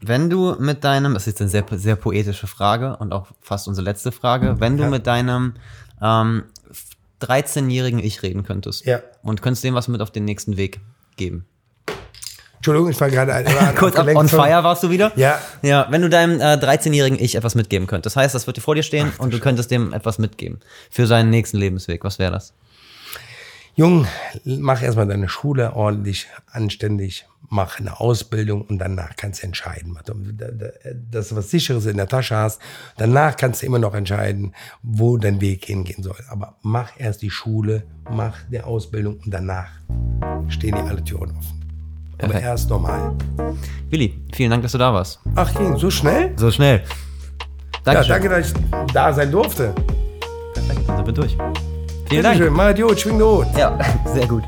Wenn du mit deinem, das ist eine sehr, sehr poetische Frage und auch fast unsere letzte Frage, wenn du Ja. mit deinem ähm, 13-jährigen Ich reden könntest Ja. und könntest dem was mit auf den nächsten Weg geben. Entschuldigung, ich war gerade ein- Kurz ab, on fire warst du wieder? Ja. Ja, wenn du deinem äh, 13-jährigen Ich etwas mitgeben könntest. Das heißt, das wird dir vor dir stehen und du könntest dem etwas mitgeben für seinen nächsten Lebensweg. Was wäre das? Jung, mach erstmal deine Schule ordentlich, anständig, mach eine Ausbildung und danach kannst du entscheiden, was du- dass du was Sicheres in der Tasche hast. Danach kannst du immer noch entscheiden, wo dein Weg hingehen soll. Aber mach erst die Schule, mach die Ausbildung und danach stehen dir alle Türen offen. Aber Perfekt. erst normal. Willi, vielen Dank, dass du da warst. Ach, ging so schnell? So schnell. Ja, Dankeschön. danke, dass ich da sein durfte. Perfekt, dann sind wir durch. Vielen Dank. Bitteschön, mal Idiot, schwing den Hut. Ja, sehr gut.